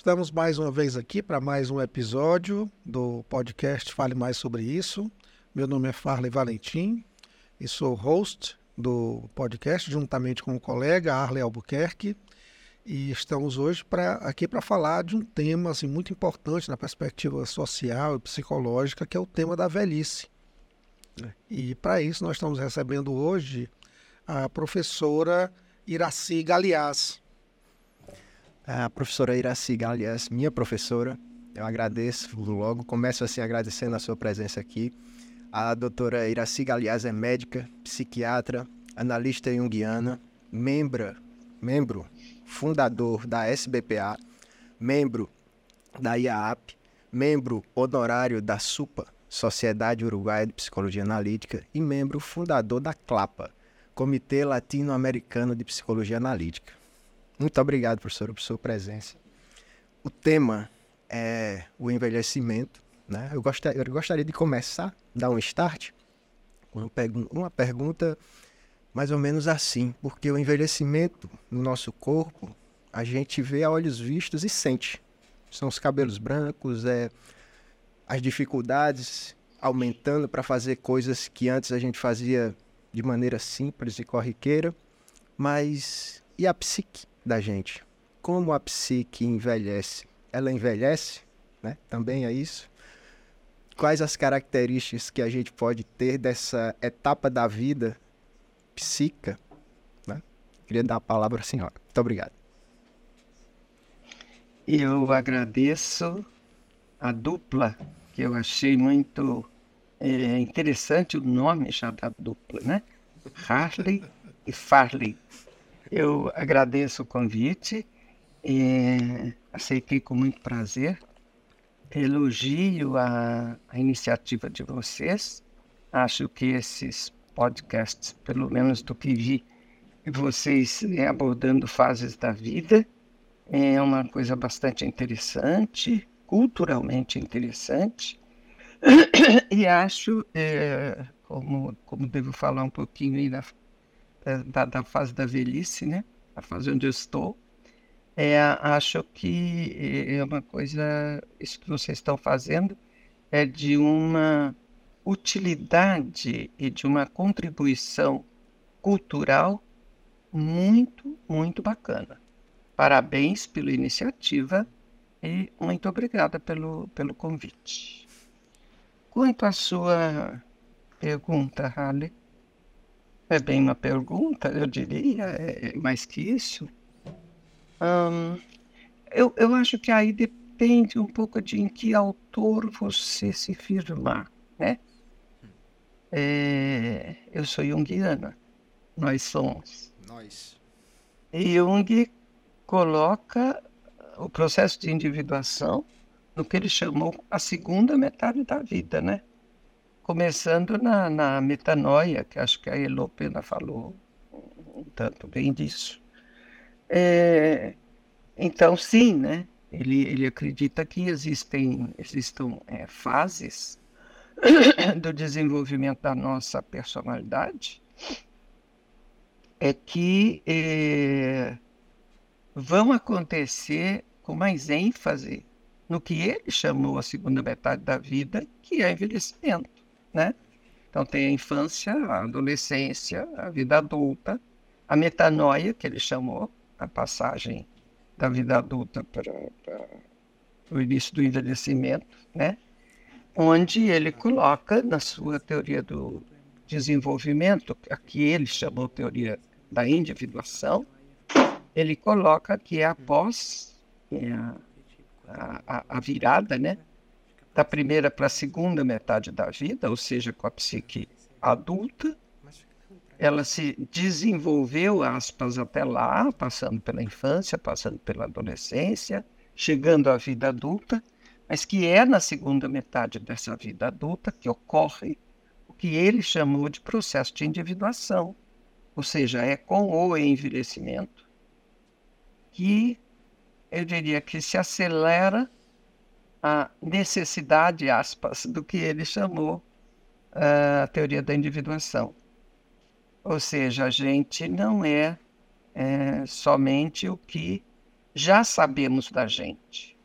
Estamos mais uma vez aqui para mais um episódio do podcast Fale Mais Sobre Isso. Meu nome é Farley Valentim e sou host do podcast juntamente com o colega Arley Albuquerque. E estamos hoje pra, aqui para falar de um tema assim, muito importante na perspectiva social e psicológica, que é o tema da velhice. É. E para isso nós estamos recebendo hoje a professora Iraci Galiás. A professora Iraci Galiás, minha professora, eu agradeço logo, começo assim agradecendo a sua presença aqui. A doutora Iraci Galiás é médica, psiquiatra, analista junguiana, membro, membro fundador da SBPA, membro da IAAP, membro honorário da SUPA, Sociedade Uruguaia de Psicologia Analítica, e membro fundador da CLAPA, Comitê Latino-Americano de Psicologia Analítica. Muito obrigado, professor, por sua presença. O tema é o envelhecimento. Né? Eu, gostaria, eu gostaria de começar, dar um start, com uma pergunta mais ou menos assim, porque o envelhecimento no nosso corpo, a gente vê a olhos vistos e sente. São os cabelos brancos, é as dificuldades aumentando para fazer coisas que antes a gente fazia de maneira simples e corriqueira, mas e a psique da gente? Como a psique envelhece? Ela envelhece, né? Também é isso. Quais as características que a gente pode ter dessa etapa da vida psíquica? Né? Queria dar a palavra à senhora. Muito obrigado. Eu agradeço a dupla, que eu achei muito é interessante o nome já da dupla, né? Harley e Farley. Eu agradeço o convite, e aceitei com muito prazer, elogio a, a iniciativa de vocês. Acho que esses podcasts, pelo menos do que vi, vocês né, abordando fases da vida, é uma coisa bastante interessante, culturalmente interessante e acho, é, como, como devo falar um pouquinho aí da, da, da, fase da velhice, né? A fase onde eu estou, é, acho que é uma coisa, isso que vocês estão fazendo é de uma utilidade e de uma contribuição cultural muito, muito bacana. Parabéns pela iniciativa e muito obrigada pelo, pelo convite. Quanto à sua pergunta, Halle, é bem uma pergunta, eu diria, é, é mais que isso. eu, eu acho que aí depende um pouco de em que autor você se firmar, né? É, eu sou junguiana, nós somos. Nós. E Jung coloca o processo de individuação no que ele chamou a segunda metade da vida, né? Começando na, na metanoia, que acho que a Elopena falou um tanto bem disso. É, então, sim, né? Ele, ele acredita que existem, existam é, fases do desenvolvimento da nossa personalidade é que é, vão acontecer com mais ênfase no que ele chamou a segunda metade da vida, que é envelhecimento, né? Então tem a infância, a adolescência, a vida adulta, a metanoia, que ele chamou, a passagem da vida adulta para, o início do envelhecimento, né? Onde ele coloca na sua teoria do desenvolvimento, a que ele chamou teoria da individuação, ele coloca que é após é a a, a virada, né? Da primeira para a segunda metade da vida, ou seja, com a psique adulta, ela se desenvolveu, aspas, até lá, passando pela infância, passando pela adolescência, chegando à vida adulta, mas que é na segunda metade dessa vida adulta que ocorre o que ele chamou de processo de individuação, ou seja, é com o envelhecimento que eu diria que se acelera a necessidade, aspas, do que ele chamou uh, a teoria da individuação. Ou seja, a gente não é, é somente o que já sabemos da gente.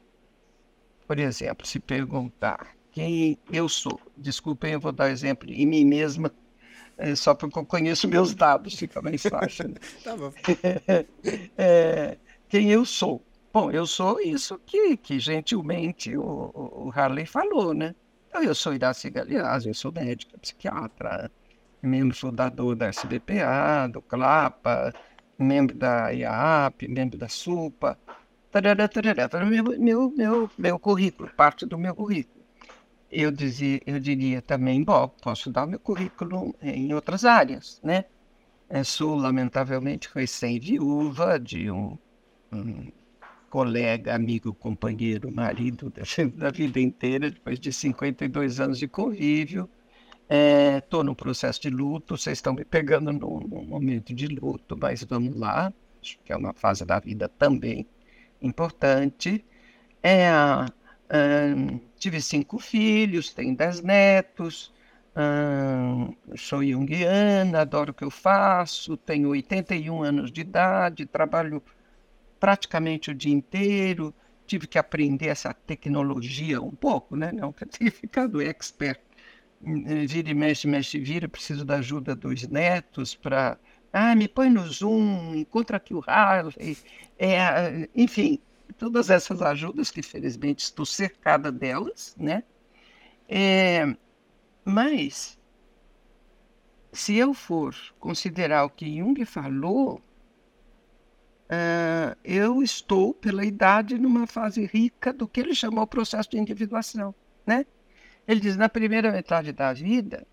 Por exemplo, se perguntar quem eu sou, desculpem, eu vou dar exemplo em mim mesma, é, só porque eu conheço meus dados, fica mais fácil. Né? tá bom. É, quem eu sou? Bom, eu sou isso que, que gentilmente o, o Harley falou, né? Então, eu sou Iraci Galeazzi, eu sou médica, psiquiatra, membro fundador da SBPA, do CLAPA, membro da IAAP, membro da SUPA, tarará, tarará, tarará, meu, meu, meu, meu currículo, parte do meu currículo. Eu, dizia, eu diria também, bom, posso dar meu currículo em outras áreas, né? Eu sou, lamentavelmente, recém-viúva de um, um colega, amigo, companheiro, marido da, da vida inteira, depois de 52 anos de convívio. Estou é, no processo de luto, vocês estão me pegando num, momento de luto, mas vamos lá, acho que é uma fase da vida também importante. É, tive cinco filhos, tenho dez netos, sou junguiana, adoro o que eu faço, tenho 81 anos de idade, trabalho praticamente o dia inteiro, tive que aprender essa tecnologia um pouco, né? Não que tenha ficado expert. Eh, vira e mexe, mexe, vira, preciso da ajuda dos netos para. Ah, me põe no Zoom, encontra aqui o Harley. É, enfim, todas essas ajudas, que felizmente estou cercada delas, né? É, mas, se eu for considerar o que Jung falou, uh, eu estou, pela idade, numa fase rica do que ele chamou processo de individuação. Né? Ele diz: na primeira metade da vida,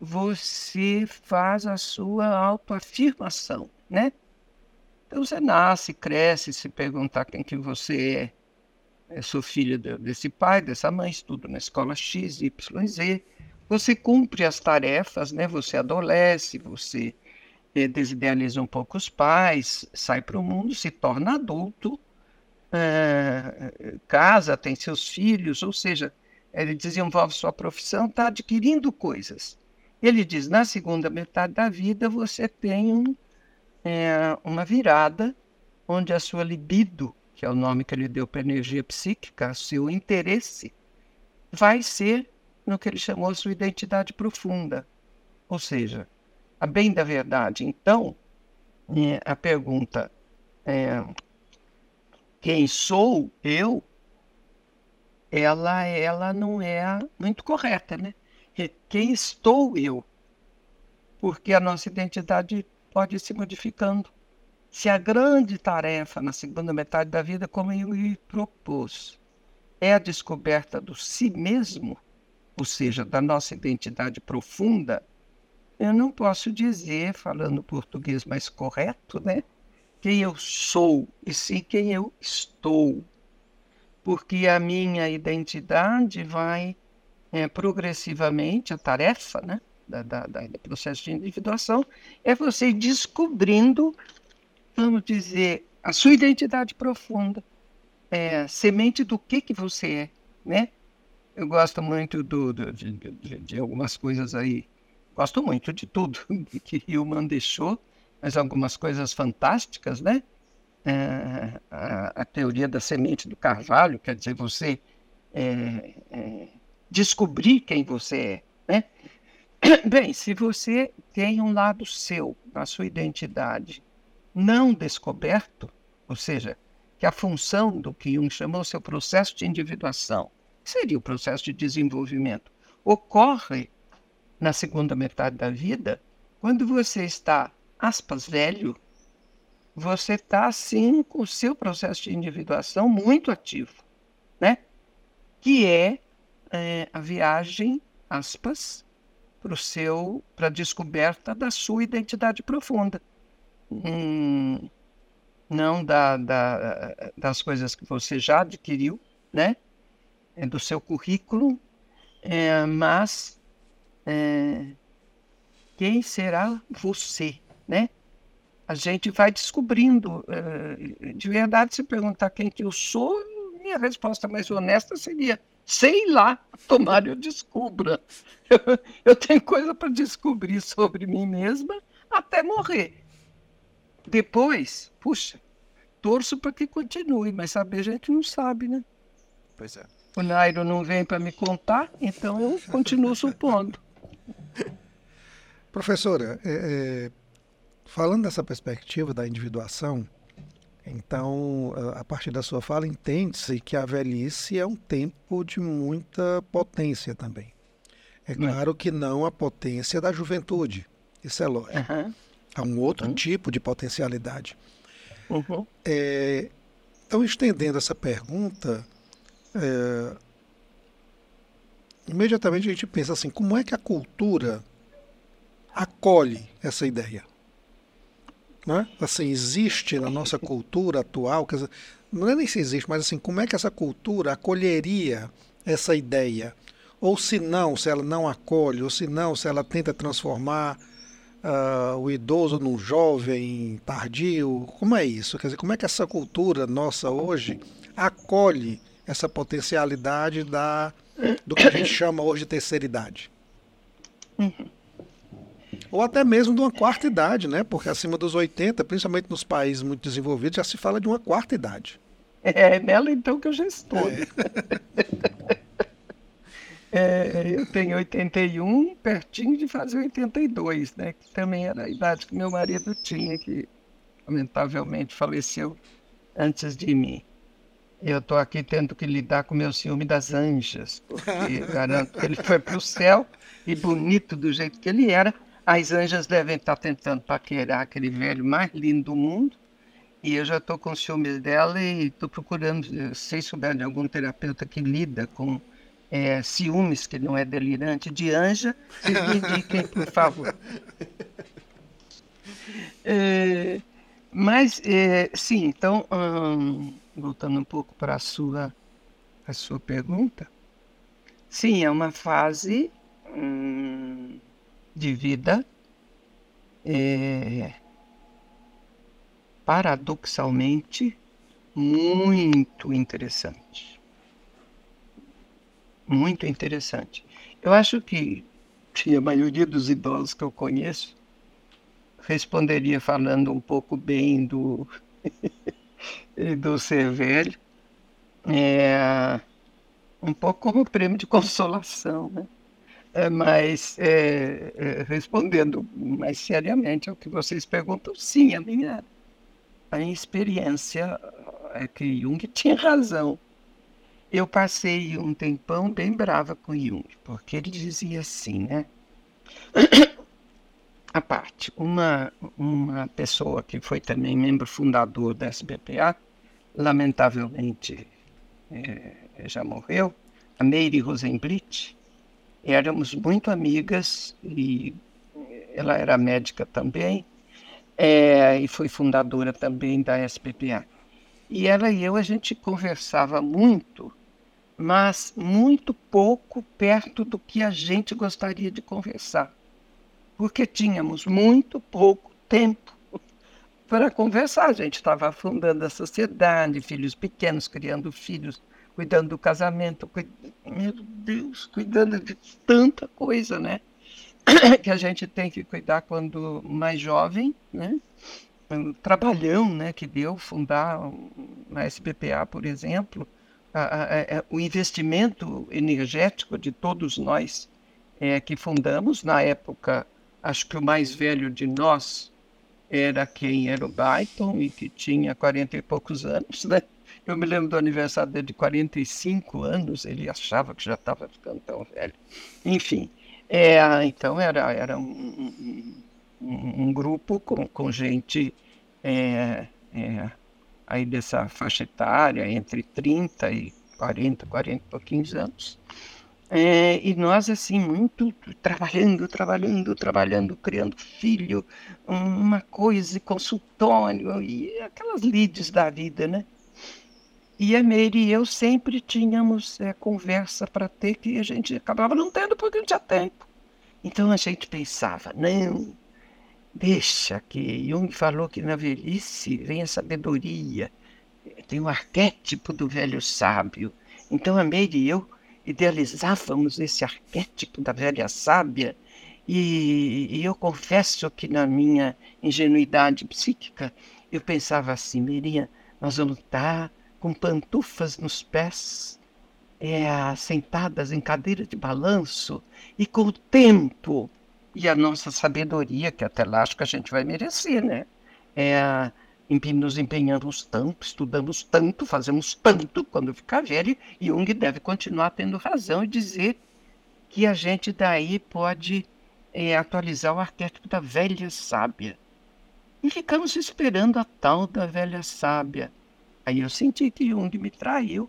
você faz a sua autoafirmação. Né? Então você nasce, cresce, se perguntar quem que você é. Eu sou filho desse pai, dessa mãe, estudo na escola X, Y, Z. Você cumpre as tarefas, né? Você adolesce, você desidealiza um pouco os pais, sai para o mundo, se torna adulto, é, casa, tem seus filhos, ou seja, ele desenvolve sua profissão, está adquirindo coisas. Ele diz: na segunda metade da vida você tem um, é, uma virada onde a sua libido, que é o nome que ele deu para a energia psíquica, seu interesse, vai ser no que ele chamou sua identidade profunda. Ou seja, a bem da verdade. Então, é, a pergunta é, quem sou eu, ela, ela não é muito correta, né? Quem estou eu? Porque a nossa identidade pode ir se modificando. Se a grande tarefa na segunda metade da vida, como eu me propus, é a descoberta do si mesmo, ou seja, da nossa identidade profunda, eu não posso dizer, falando português mais correto, né? Quem eu sou, e sim quem eu estou. Porque a minha identidade vai é, progressivamente, a tarefa né, da, da, da, do processo de individuação é você descobrindo, vamos dizer, a sua identidade profunda, é, semente do que, que você é, né? Eu gosto muito do, do de, de, de algumas coisas aí Gosto muito de tudo que Hillman deixou, mas algumas coisas fantásticas, né? É, a, a, teoria da semente do carvalho, quer dizer, você é, é, descobrir quem você é, né? Bem, se você tem um lado seu, na sua identidade, não descoberto, ou seja, que a função do que Jung chamou seu processo de individuação, seria o processo de desenvolvimento, ocorre na segunda metade da vida, quando você está, aspas, velho, você está, sim, com o seu processo de individuação muito ativo, né? Que é, é a viagem, aspas, para o seu, para a descoberta da sua identidade profunda. Hum, não da, da, das coisas que você já adquiriu, né? É do seu currículo, é, mas é, quem será você, né? A gente vai descobrindo. É, de verdade, se perguntar quem que eu sou, minha resposta mais honesta seria sei lá, tomara eu descubra. Eu, eu tenho coisa para descobrir sobre mim mesma até morrer. Depois, puxa, torço para que continue, mas saber a gente não sabe, né? Pois é. O Nairo não vem para me contar, então eu continuo supondo. Professora, é, é, falando dessa perspectiva da individuação, então, a partir da sua fala, entende-se que a velhice é um tempo de muita potência também. É claro que não a potência da juventude, isso é lógico. Uhum. Há um outro uhum. tipo de potencialidade. Uhum. É, então, estendendo essa pergunta, é, imediatamente a gente pensa assim: como é que a cultura acolhe essa ideia? Né? Assim, existe na nossa cultura atual, quer dizer, não é nem se existe, mas assim, como é que essa cultura acolheria essa ideia? Ou se não, se ela não acolhe, ou se não, se ela tenta transformar uh, o idoso num jovem tardio, como é isso? Quer dizer, como é que essa cultura nossa hoje acolhe essa potencialidade da, do que a gente chama hoje de terceira idade? Uhum. Ou até mesmo de uma quarta idade, né? Porque acima dos 80, principalmente nos países muito desenvolvidos, já se fala de uma quarta idade. É nela então que eu já estou. É. é, eu tenho 81, pertinho de fazer 82, né? Que também era a idade que meu marido tinha, que lamentavelmente faleceu antes de mim. Eu estou aqui tendo que lidar com o meu ciúme das anjas, porque garanto que ele foi para o céu e bonito do jeito que ele era, as anjas devem estar tentando paquerar aquele velho mais lindo do mundo. E eu já estou com ciúmes dela e estou procurando, se souber de algum terapeuta que lida com é, ciúmes, que não é delirante, de anja, me indiquem, por favor. É, mas, é, sim, então, hum, voltando um pouco para a sua, a sua pergunta, sim, é uma fase hum, de vida é, paradoxalmente muito interessante. Muito interessante. Eu acho que, que a maioria dos idosos que eu conheço responderia falando um pouco bem do, do ser velho. É, um pouco como prêmio de consolação, né? É, mas é, é, respondendo mais seriamente ao que vocês perguntam, sim, a minha, a minha experiência é que Jung tinha razão. Eu passei um tempão bem brava com Jung, porque ele dizia assim, né? A parte, uma, uma pessoa que foi também membro fundador da SBPA, lamentavelmente é, já morreu, a Meire Rosenblit, éramos muito amigas e ela era médica também é, e foi fundadora também da SPPA. E ela e eu a gente conversava muito, mas muito pouco perto do que a gente gostaria de conversar, porque tínhamos muito pouco tempo para conversar. A gente estava fundando a sociedade, filhos pequenos, criando filhos cuidando do casamento, meu Deus, cuidando de tanta coisa, né? que a gente tem que cuidar quando mais jovem, né? Trabalhão, né, que deu fundar na SBPA, por exemplo, a, a, a, é, o investimento energético de todos nós é, que fundamos na época, acho que o mais velho de nós era quem era o Byton e que tinha 40 e poucos anos, né? Eu me lembro do aniversário dele de 45 anos, ele achava que já estava ficando tão velho. Enfim, é, então era, era um, um, um grupo com, com gente é, é, aí dessa faixa etária, entre 30 e 40, 40 e pouquinhos anos. É, e nós, assim, muito trabalhando, trabalhando, trabalhando, criando filho, uma coisa, consultório, e aquelas lides da vida, né? E a Meire e eu sempre tínhamos é, conversa para ter que a gente acabava não tendo porque não tinha tempo. Então a gente pensava, não, deixa que Jung falou que na velhice vem a sabedoria, tem o arquétipo do velho sábio. Então a Meire e eu idealizávamos esse arquétipo da velha sábia e, e eu confesso que na minha ingenuidade psíquica eu pensava assim, Meirinha, nós vamos estar com pantufas nos pés, é, sentadas em cadeira de balanço, e com o tempo e a nossa sabedoria, que até lá acho que a gente vai merecer, né? É, nos empenhamos tanto, estudamos tanto, fazemos tanto quando ficar velho, Jung deve continuar tendo razão e dizer que a gente daí pode é, atualizar o arquétipo da velha sábia. E ficamos esperando a tal da velha sábia. Aí eu senti que Jung me traiu,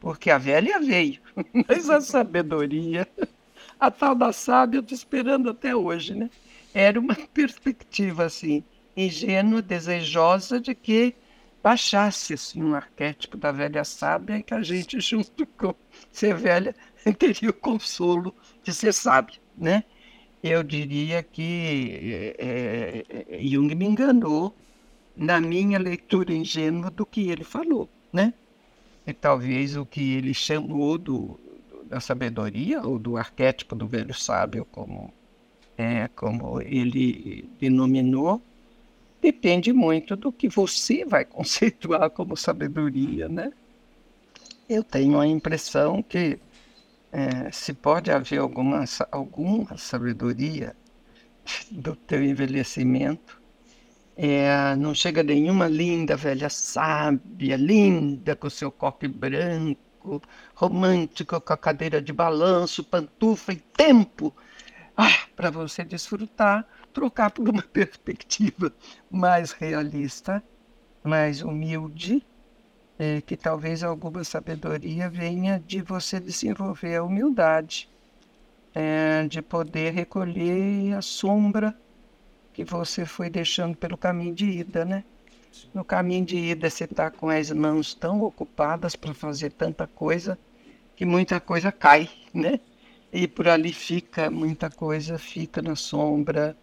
porque a velha veio, mas a sabedoria, a tal da sábia, eu estou esperando até hoje, né? Era uma perspectiva assim ingênua, desejosa de que baixasse assim, um arquétipo da velha sábia e que a gente, junto com ser velha, teria o consolo de ser sábia, né? Eu diria que é, é, Jung me enganou na minha leitura ingênua do que ele falou, né? E talvez o que ele chamou do, da sabedoria ou do arquétipo do velho sábio, como é, como ele denominou, depende muito do que você vai conceituar como sabedoria, né? Eu tenho a impressão que é, se pode haver alguma, alguma sabedoria do teu envelhecimento, é, não chega nenhuma linda velha sábia, linda com seu coque branco, romântica com a cadeira de balanço, pantufa e tempo ah, para você desfrutar trocar por uma perspectiva mais realista, mais humilde, é, que talvez alguma sabedoria venha de você desenvolver a humildade, é, de poder recolher a sombra que você foi deixando pelo caminho de ida, né? No caminho de ida você está com as mãos tão ocupadas para fazer tanta coisa que muita coisa cai, né? E por ali fica, muita coisa fica na sombra,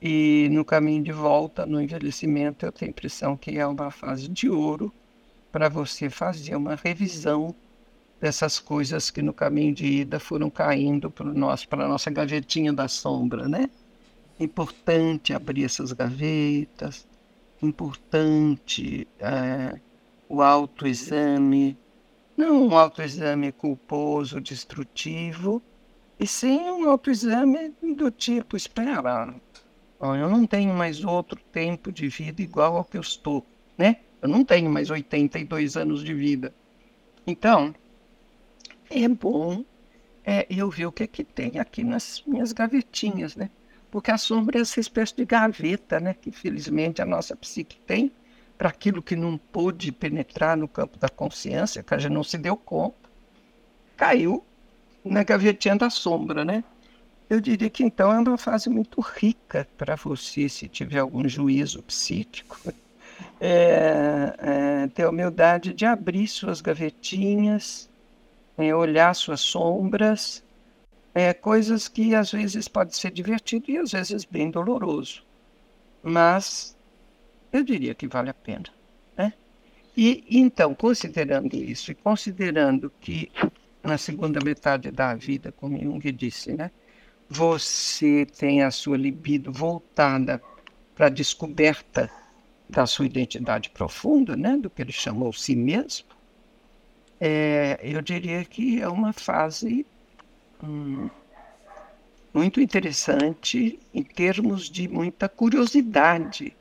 e no caminho de volta, no envelhecimento, eu tenho a impressão que é uma fase de ouro para você fazer uma revisão dessas coisas que no caminho de ida foram caindo para a nossa gavetinha da sombra, né? Importante abrir essas gavetas, importante é, o autoexame, não um autoexame culposo, destrutivo, e sim um autoexame do tipo, espera, eu não tenho mais outro tempo de vida igual ao que eu estou, né? Eu não tenho mais 82 anos de vida. Então, é bom é, eu ver o que, é que tem aqui nas minhas gavetinhas, né? Porque a sombra é essa espécie de gaveta, né? Que felizmente a nossa psique tem para aquilo que não pôde penetrar no campo da consciência, que a gente não se deu conta, caiu na gavetinha da sombra, né? Eu diria que então é uma fase muito rica para você, se tiver algum juízo psíquico. É, é, ter a humildade de abrir suas gavetinhas, é, olhar suas sombras, é, coisas que às vezes pode ser divertido e às vezes bem doloroso. Mas eu diria que vale a pena. Né? E então, considerando isso, e considerando que na segunda metade da vida, como Jung disse, né? Você tem a sua libido voltada para a descoberta da sua identidade profunda, né, do que ele chamou si mesmo, é, eu diria que é uma fase hum, muito interessante em termos de muita curiosidade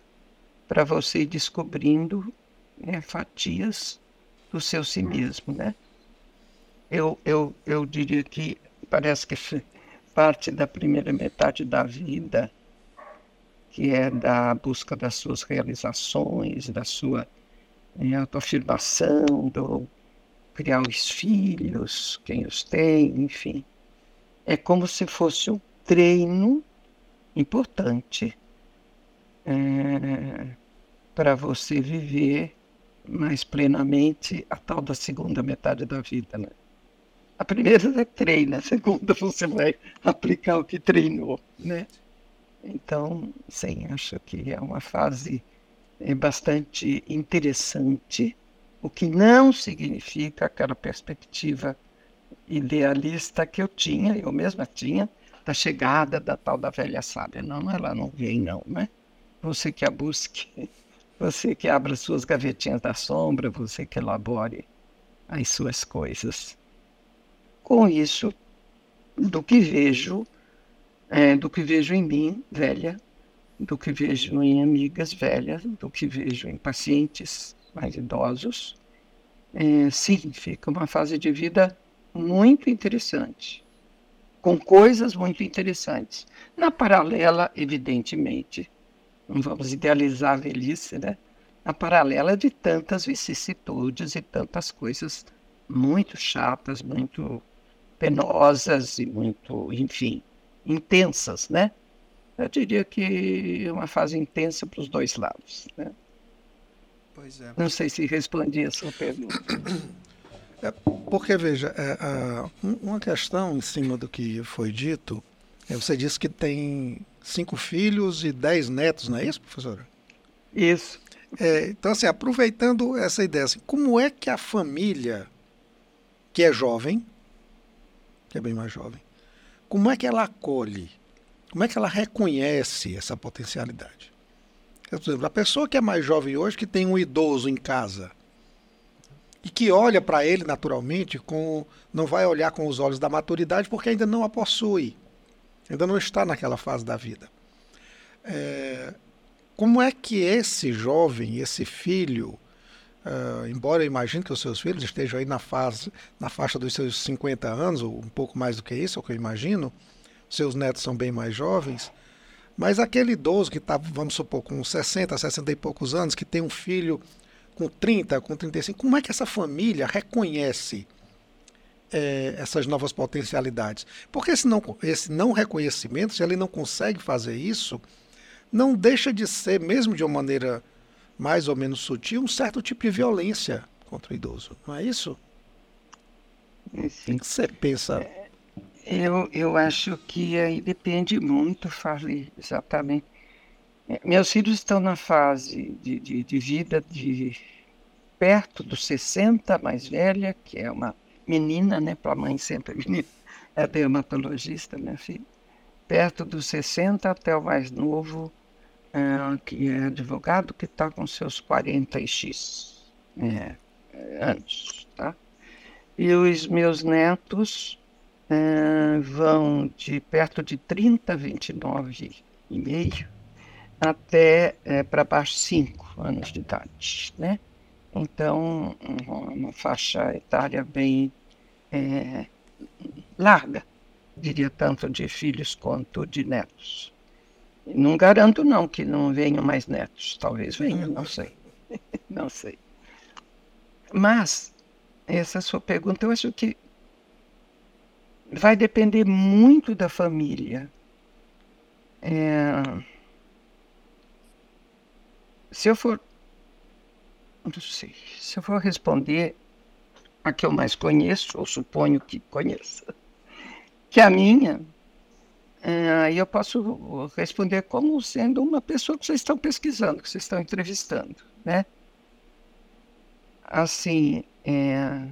para você ir descobrindo né, fatias do seu si mesmo, né? Eu, eu, eu diria que parece que parte da primeira metade da vida, que é da busca das suas realizações, da sua é, autoafirmação, do criar os filhos, quem os tem, enfim. É como se fosse um treino importante é, para você viver mais plenamente a tal da segunda metade da vida, né? A primeira é treina, a segunda você vai aplicar o que treinou, né? Então, sim, acho que é uma fase é, bastante interessante, o que não significa aquela perspectiva idealista que eu tinha, eu mesma tinha, da chegada da tal da velha sábia. Não, ela não vem não, né? Você que a busque Você que abra suas gavetinhas da sombra, você que elabore as suas coisas. Com isso, do que vejo, é, do que vejo em mim, velha, do que vejo em amigas velhas, do que vejo em pacientes mais idosos, é, sim, fica uma fase de vida muito interessante, com coisas muito interessantes. Na paralela, evidentemente, não vamos idealizar a velhice, né? Na paralela de tantas vicissitudes e tantas coisas muito chatas, muito penosas e muito, enfim, intensas, né? Eu diria que é uma fase intensa para os dois lados, né? Pois é. Não sei se respondi a sua pergunta. É, porque, veja, é, uma questão em cima do que foi dito, é, você disse que tem cinco filhos e dez netos, não é isso, professora? Isso. É, então, assim, aproveitando essa ideia, assim, como é que a família, que é jovem, que é bem mais jovem, como é que ela acolhe, como é que ela reconhece essa potencialidade? Por exemplo, a pessoa que é mais jovem hoje, que tem um idoso em casa, e que olha para ele naturalmente, com, não vai olhar com os olhos da maturidade, porque ainda não a possui, ainda não está naquela fase da vida. É, como é que esse jovem, esse filho, uh, embora eu imagine que os seus filhos estejam aí na, fase, na faixa dos seus 50 anos, ou um pouco mais do que isso, é o que eu imagino, seus netos são bem mais jovens, mas aquele idoso que está, vamos supor, com 60, 60 e poucos anos, que tem um filho com 30, com 35, como é que essa família reconhece é, essas novas potencialidades? Porque esse não, esse não reconhecimento, se ele não consegue fazer isso, não deixa de ser, mesmo de uma maneira mais ou menos sutil, um certo tipo de violência contra o idoso, não é isso? Sim. O que você pensa? É eu, eu acho que aí depende muito, falei exatamente. É, meus filhos estão na fase de, de, de vida de perto dos 60, mais velha, que é uma menina, né? Para a mãe sempre menina, é dermatologista, minha filha. Perto dos 60 até o mais novo, é, que é advogado, que está com seus 40 e X é, anos, tá? E os meus netos uh, vão de perto de 30, 29 e meio até uh, para baixo 5 anos de idade, né? Então, uma faixa etária bem é, larga, diria tanto de filhos quanto de netos. Não garanto não que não venham mais netos, talvez venham, não sei, não sei. Mas essa sua pergunta, eu acho que vai depender muito da família. É, se eu for. Não sei. Se eu for responder a que eu mais conheço, ou suponho que conheça, que a minha, é, aí eu posso responder como sendo uma pessoa que vocês estão pesquisando, que vocês estão entrevistando, né? Assim, é,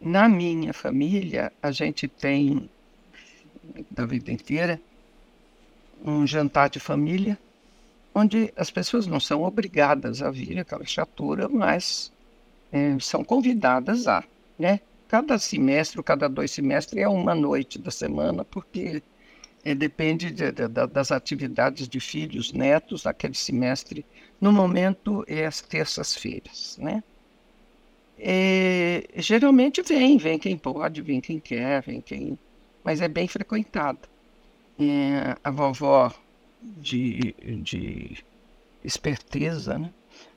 na minha família, a gente tem, da vida inteira, um jantar de família, onde as pessoas não são obrigadas a vir aquela chatura, mas é, são convidadas a, né? Cada semestre, cada dois semestres é uma noite da semana, porque é, depende de, de, das atividades de filhos, netos, naquele semestre. No momento, é as terças-feiras, né? É, geralmente vem, vem quem pode, vem quem quer, vem quem. Mas é bem frequentado. É, a vovó de, de esperteza né?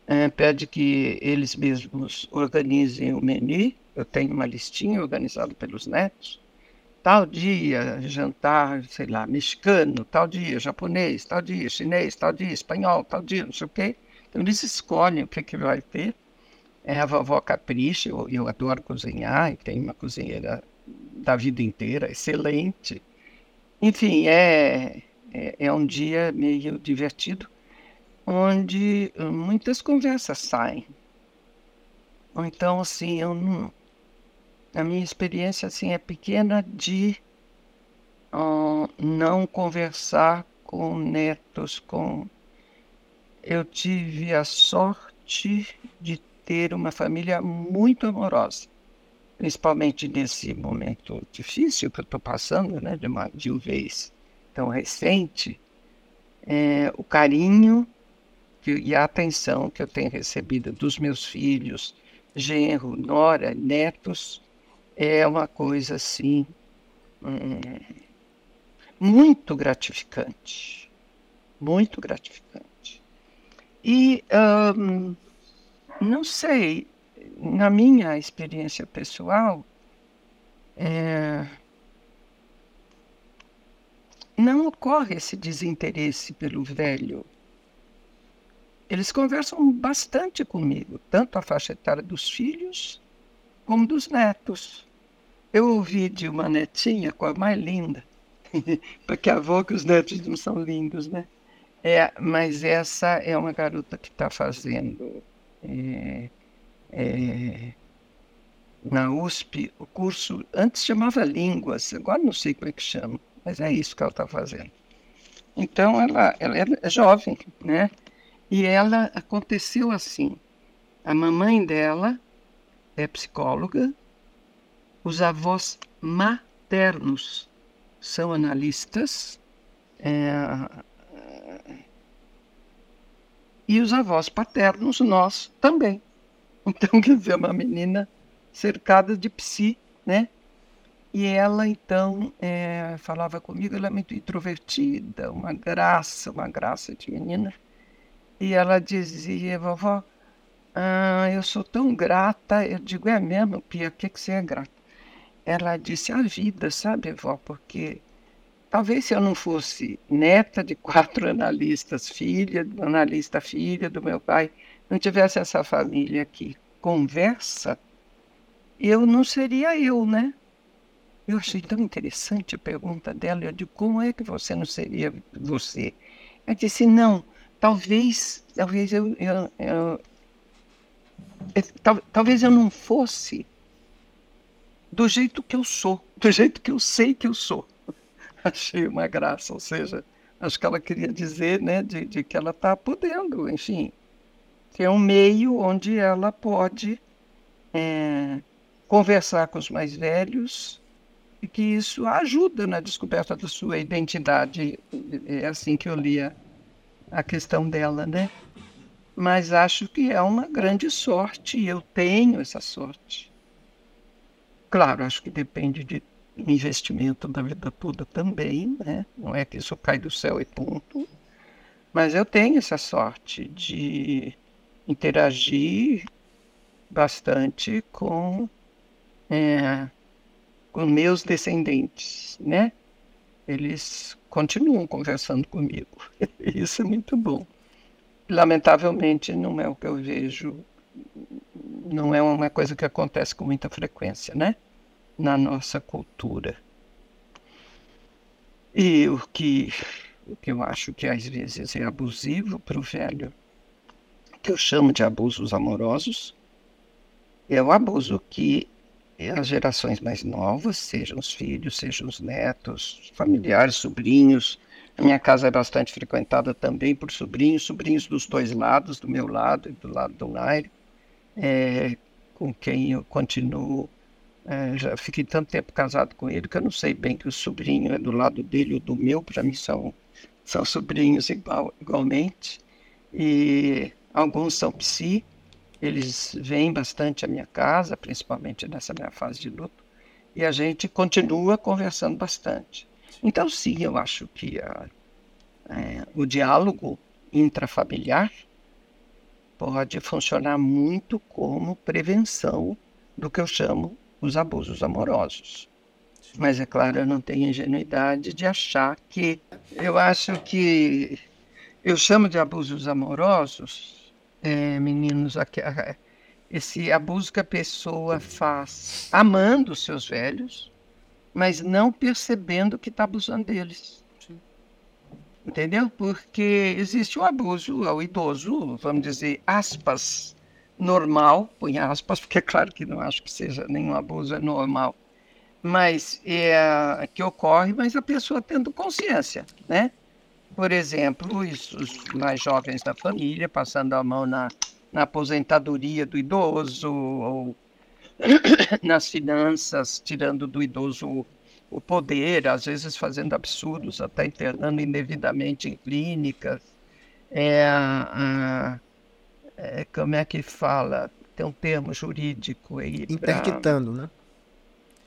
é, pede que eles mesmos organizem o menu. Eu tenho uma listinha organizada pelos netos. Tal dia, jantar, sei lá, mexicano, tal dia, japonês, tal dia, chinês, tal dia, espanhol, tal dia, não sei o quê. Então eles escolhem o que, que vai ter é a vovó capricha, eu, eu adoro cozinhar e tem uma cozinheira da vida inteira, excelente. Enfim, é, é, é um dia meio divertido, onde muitas conversas saem. Ou então, assim, eu não, a minha experiência assim é pequena de uh, não conversar com netos, com eu tive a sorte de ter uma família muito amorosa, principalmente nesse momento difícil que eu estou passando, né, de uma viuvez tão recente, é, o carinho e a atenção que eu tenho recebido dos meus filhos, genro, nora, netos, é uma coisa assim hum, muito gratificante, muito gratificante. E não sei, na minha experiência pessoal, é, não ocorre esse desinteresse pelo velho. Eles conversam bastante comigo, tanto a faixa etária dos filhos como dos netos. Eu ouvi de uma netinha com a mais linda, porque a avó que os netos não são lindos, né? É, mas essa é uma garota que está fazendo é, é, na USP o curso, antes chamava Línguas, agora não sei como é que chama, mas é isso que ela está fazendo. Então ela, ela é jovem, né? E ela aconteceu assim. A mamãe dela é psicóloga, os avós maternos são analistas, é, e os avós paternos, nós também. Então, quer dizer, uma menina cercada de psi, né? E ela, então, é, falava comigo, ela é muito introvertida, uma graça, uma graça de menina. E ela dizia, vovó, ah, eu sou tão grata. Eu digo, é mesmo, Pia, o que, que você é grata? Ela disse, a vida, sabe, vó, porque Talvez se eu não fosse neta de quatro analistas, filha analista filha do meu pai, não tivesse essa família que conversa, eu não seria eu, né? Eu achei tão interessante a pergunta dela. Eu digo, como é que você não seria você? Ela disse, não, talvez, talvez eu, eu, eu, eu tal, talvez eu não fosse do jeito que eu sou, do jeito que eu sei que eu sou. achei uma graça, ou seja, acho que ela queria dizer, né, de, de que ela está podendo, enfim, ter um meio onde ela pode é, conversar com os mais velhos e que isso ajuda na descoberta da sua identidade. É assim que eu lia a questão dela, né? Mas acho que é uma grande sorte e eu tenho essa sorte. Claro, acho que depende de investimento da vida toda também, né? Não é que isso cai do céu e ponto. Mas eu tenho essa sorte de interagir bastante com, é, com meus descendentes, né? Eles continuam conversando comigo. Isso é muito bom. Lamentavelmente não é o que eu vejo, não é uma coisa que acontece com muita frequência, né? na nossa cultura. E o que, o que eu acho que às vezes é abusivo para o velho, que eu chamo de abusos amorosos, é o abuso que as gerações mais novas, sejam os filhos, sejam os netos, familiares, sobrinhos. A minha casa é bastante frequentada também por sobrinhos, sobrinhos dos dois lados, do meu lado e do lado do Nairo, é, com quem eu continuo é, já fiquei tanto tempo casado com ele que eu não sei bem que o sobrinho é do lado dele ou do meu, para mim são, são sobrinhos igual, igualmente. E alguns são psi, eles vêm bastante à minha casa, principalmente nessa minha fase de luto, e a gente continua conversando bastante. Então, sim, eu acho que a, é, o diálogo intrafamiliar pode funcionar muito como prevenção do que eu chamo os abusos amorosos. Mas é claro, eu não tenho ingenuidade de achar que. Eu acho que. Eu chamo de abusos amorosos, é, meninos, esse abuso que a pessoa faz amando os seus velhos, mas não percebendo que está abusando deles. Entendeu? Porque existe o abuso ao idoso, vamos dizer, aspas, normal, põe aspas, porque é claro que não acho que seja nenhum abuso, é normal, mas é, que ocorre, mas a pessoa tendo consciência, né? por exemplo, os, os mais jovens da família passando a mão na, na aposentadoria do idoso, ou nas finanças, tirando do idoso o poder, às vezes fazendo absurdos, até internando indevidamente em clínicas. É, é, como é que fala? Tem um termo jurídico aí. Interditando, pra... né?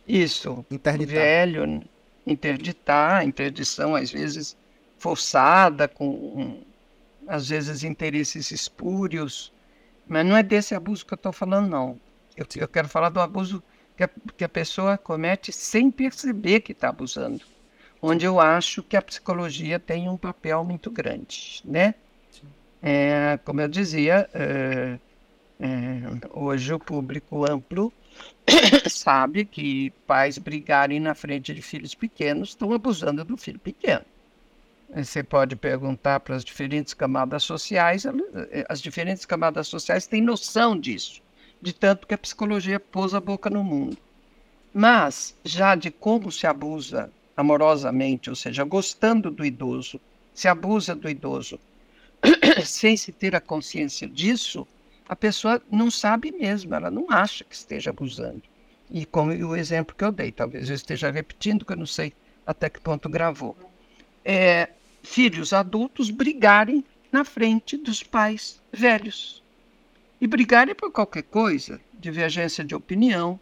Isso. Interditar. Velho, interditar, interdição, às vezes forçada, com às vezes interesses espúrios. Mas não é desse abuso que eu estou falando, não. Eu, eu, quero falar do abuso que a, que a pessoa comete sem perceber que está abusando. Onde eu acho que a psicologia tem um papel muito grande, né? É, como eu dizia, é, é, hoje o público amplo sabe que pais brigarem na frente de filhos pequenos estão abusando do filho pequeno. Você pode perguntar para as diferentes camadas sociais, as diferentes camadas sociais têm noção disso, de tanto que a psicologia pôs a boca no mundo. Mas, já de como se abusa amorosamente, ou seja, gostando do idoso, se abusa do idoso, sem se ter a consciência disso, a pessoa não sabe mesmo, ela não acha que esteja abusando. E como o exemplo que eu dei, talvez eu esteja repetindo, que eu não sei até que ponto gravou. É, filhos adultos brigarem na frente dos pais velhos. E brigarem por qualquer coisa, divergência de opinião,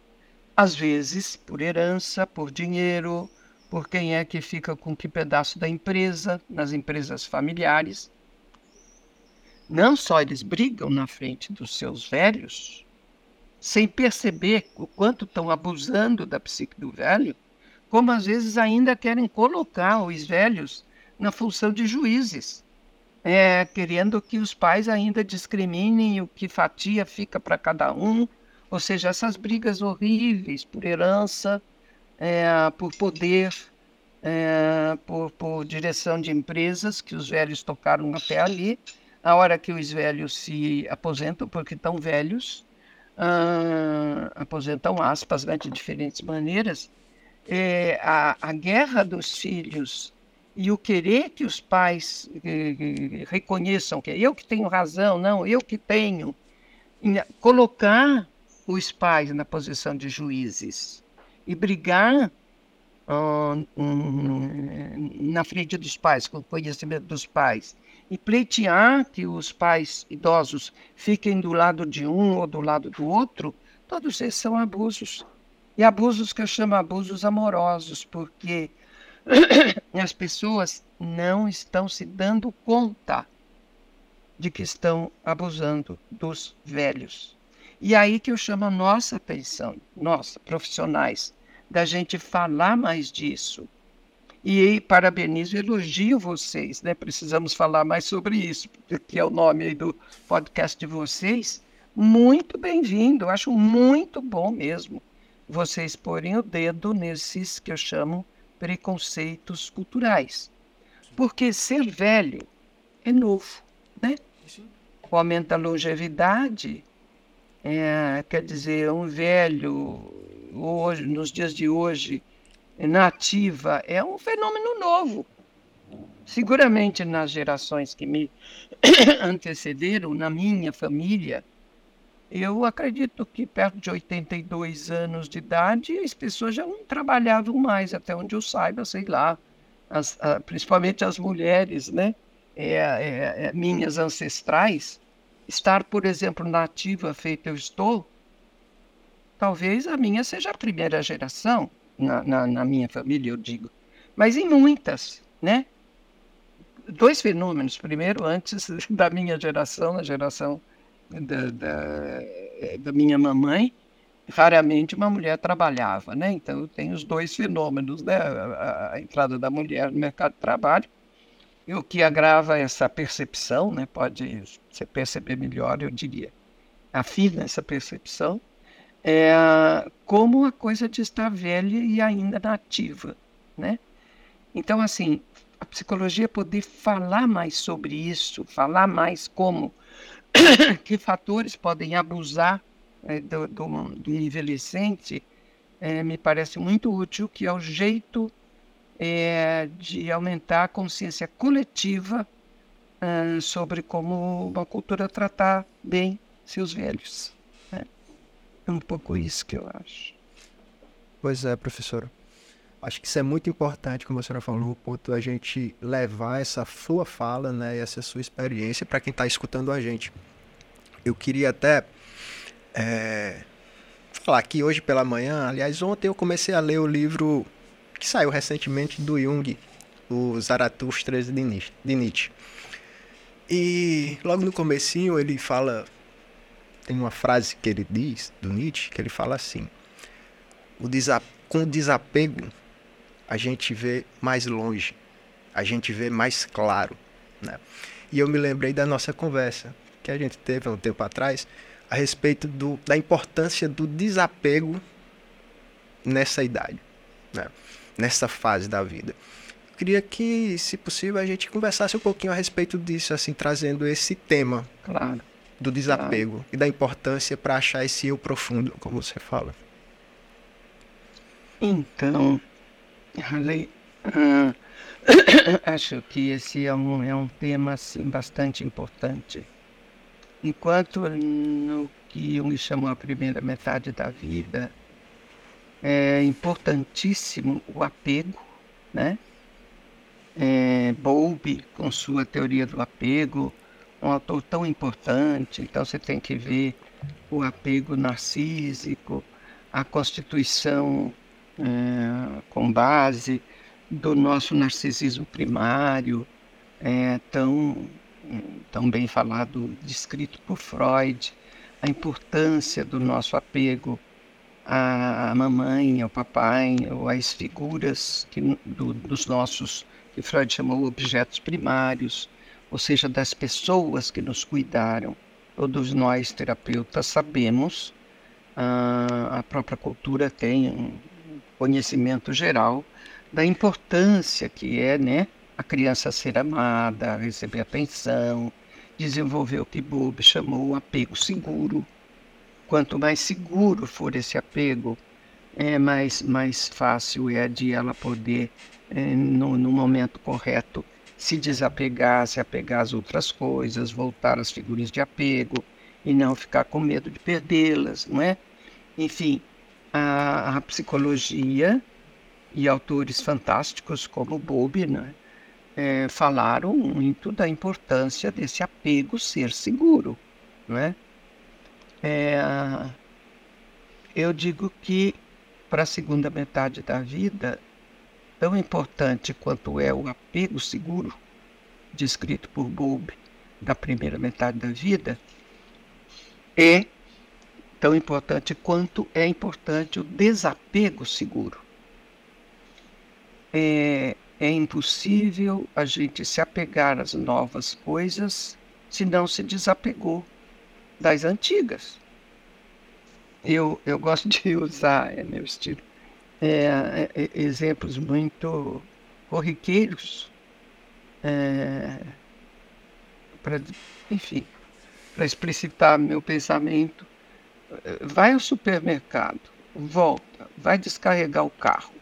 às vezes por herança, por dinheiro, por quem é que fica com que pedaço da empresa, nas empresas familiares. Não só eles brigam na frente dos seus velhos, sem perceber o quanto estão abusando da psique do velho, como às vezes ainda querem colocar os velhos na função de juízes, é, querendo que os pais ainda discriminem o que fatia fica para cada um, ou seja, essas brigas horríveis por herança, é, por poder, é, por, por, direção de empresas que os velhos tocaram até ali. A hora que os velhos se aposentam, porque estão velhos, ah, aposentam aspas né, de diferentes maneiras, é, a, a guerra dos filhos e o querer que os pais eh, eh, reconheçam que é eu que tenho razão, não, eu que tenho, colocar os pais na posição de juízes e brigar uh, um, na frente dos pais, com o conhecimento dos pais, e pleitear que os pais idosos fiquem do lado de um ou do lado do outro, todos esses são abusos. E abusos que eu chamo abusos amorosos, porque as pessoas não estão se dando conta de que estão abusando dos velhos. E aí que eu chamo a nossa atenção, nós, profissionais, da gente falar mais disso. E parabenizo e elogio vocês, né? Precisamos falar mais sobre isso, que é o nome do podcast de vocês. Muito bem-vindo, acho muito bom mesmo vocês porem o dedo nesses que eu chamo preconceitos culturais. Porque ser velho é novo, né? O aumento da longevidade, é, quer dizer, um velho, hoje, nos dias de hoje, na ativa, é um fenômeno novo. Seguramente nas gerações que me antecederam, na minha família, eu acredito que perto de 82 anos de idade as pessoas já não trabalhavam mais, até onde eu saiba, sei lá, as, a, principalmente as mulheres, né? É, é, é, minhas ancestrais, estar, por exemplo, na ativa feita eu estou, talvez a minha seja a primeira geração, na, na, na minha família, eu digo, mas em muitas, né? Dois fenômenos. Primeiro, antes da minha geração, a geração da, da, da, minha mamãe, raramente uma mulher trabalhava, né? Então tem os dois fenômenos, né? A, a, entrada da mulher no mercado de trabalho, e o que agrava essa percepção, né? Pode você perceber melhor, eu diria, afina essa percepção, é como a coisa de estar velha e ainda nativa, né? Então, assim, a psicologia poder falar mais sobre isso, falar mais como que fatores podem abusar é, do, do, do, envelhecente, é, me parece muito útil, que é o jeito é de aumentar a consciência coletiva uh, sobre como uma cultura tratar bem seus velhos. Né? É um pouco isso que eu acho. Pois é, professora. Acho que isso é muito importante, como a senhora falou, o ponto a gente levar essa sua fala, né, e essa sua experiência para quem está escutando a gente. Eu queria até é, falar que hoje pela manhã, aliás, ontem eu comecei a ler o livro que saiu recentemente do Jung, o Zaratustra de Nietzsche. E logo no comecinho ele fala, tem uma frase que ele diz do Nietzsche que ele fala assim: o com o desapego a gente vê mais longe, a gente vê mais claro, né? E eu me lembrei da nossa conversa que a gente teve há um tempo atrás a respeito do, da importância do desapego nessa idade, né? nessa fase da vida. Eu queria que, se possível, a gente conversasse um pouquinho a respeito disso, assim, trazendo esse tema claro. do desapego claro. e da importância para achar esse eu profundo, como você fala. Então, Uh, acho que esse é um, é um tema assim, bastante importante. Enquanto no que Jung chamou a primeira metade da vida, é importantíssimo o apego, né? É, Bowlby, com sua teoria do apego, um autor tão importante, então você tem que ver o apego narcísico, a constituição é, com base do nosso narcisismo primário, é, tão, tão bem falado, descrito por Freud, a importância do nosso apego à mamãe, ao papai, ou às figuras que, do, dos nossos, que Freud chamou objetos primários, ou seja, das pessoas que nos cuidaram. Todos nós, terapeutas, sabemos, a própria cultura tem conhecimento geral da importância que é né, a criança ser amada, receber atenção, desenvolver o que Bob chamou o apego seguro. Quanto mais seguro for esse apego, é mais, mais fácil é de ela poder, é, no, no momento correto, se desapegar, se apegar às outras coisas, voltar às figuras de apego e não ficar com medo de perdê-las, não é? Enfim, a, a psicologia e autores fantásticos como Bowlby né, é, falaram muito da importância desse apego ser seguro. Né? É, eu digo que para a segunda metade da vida, tão importante quanto é o apego seguro, descrito por Bowlby, da primeira metade da vida, é tão importante quanto é importante o desapego seguro. É, é impossível a gente se apegar às novas coisas se não se desapegou das antigas. Eu, eu gosto de usar, é meu estilo, é, é, exemplos muito corriqueiros, é, para, enfim, para explicitar meu pensamento vai ao supermercado, volta, vai descarregar o carro.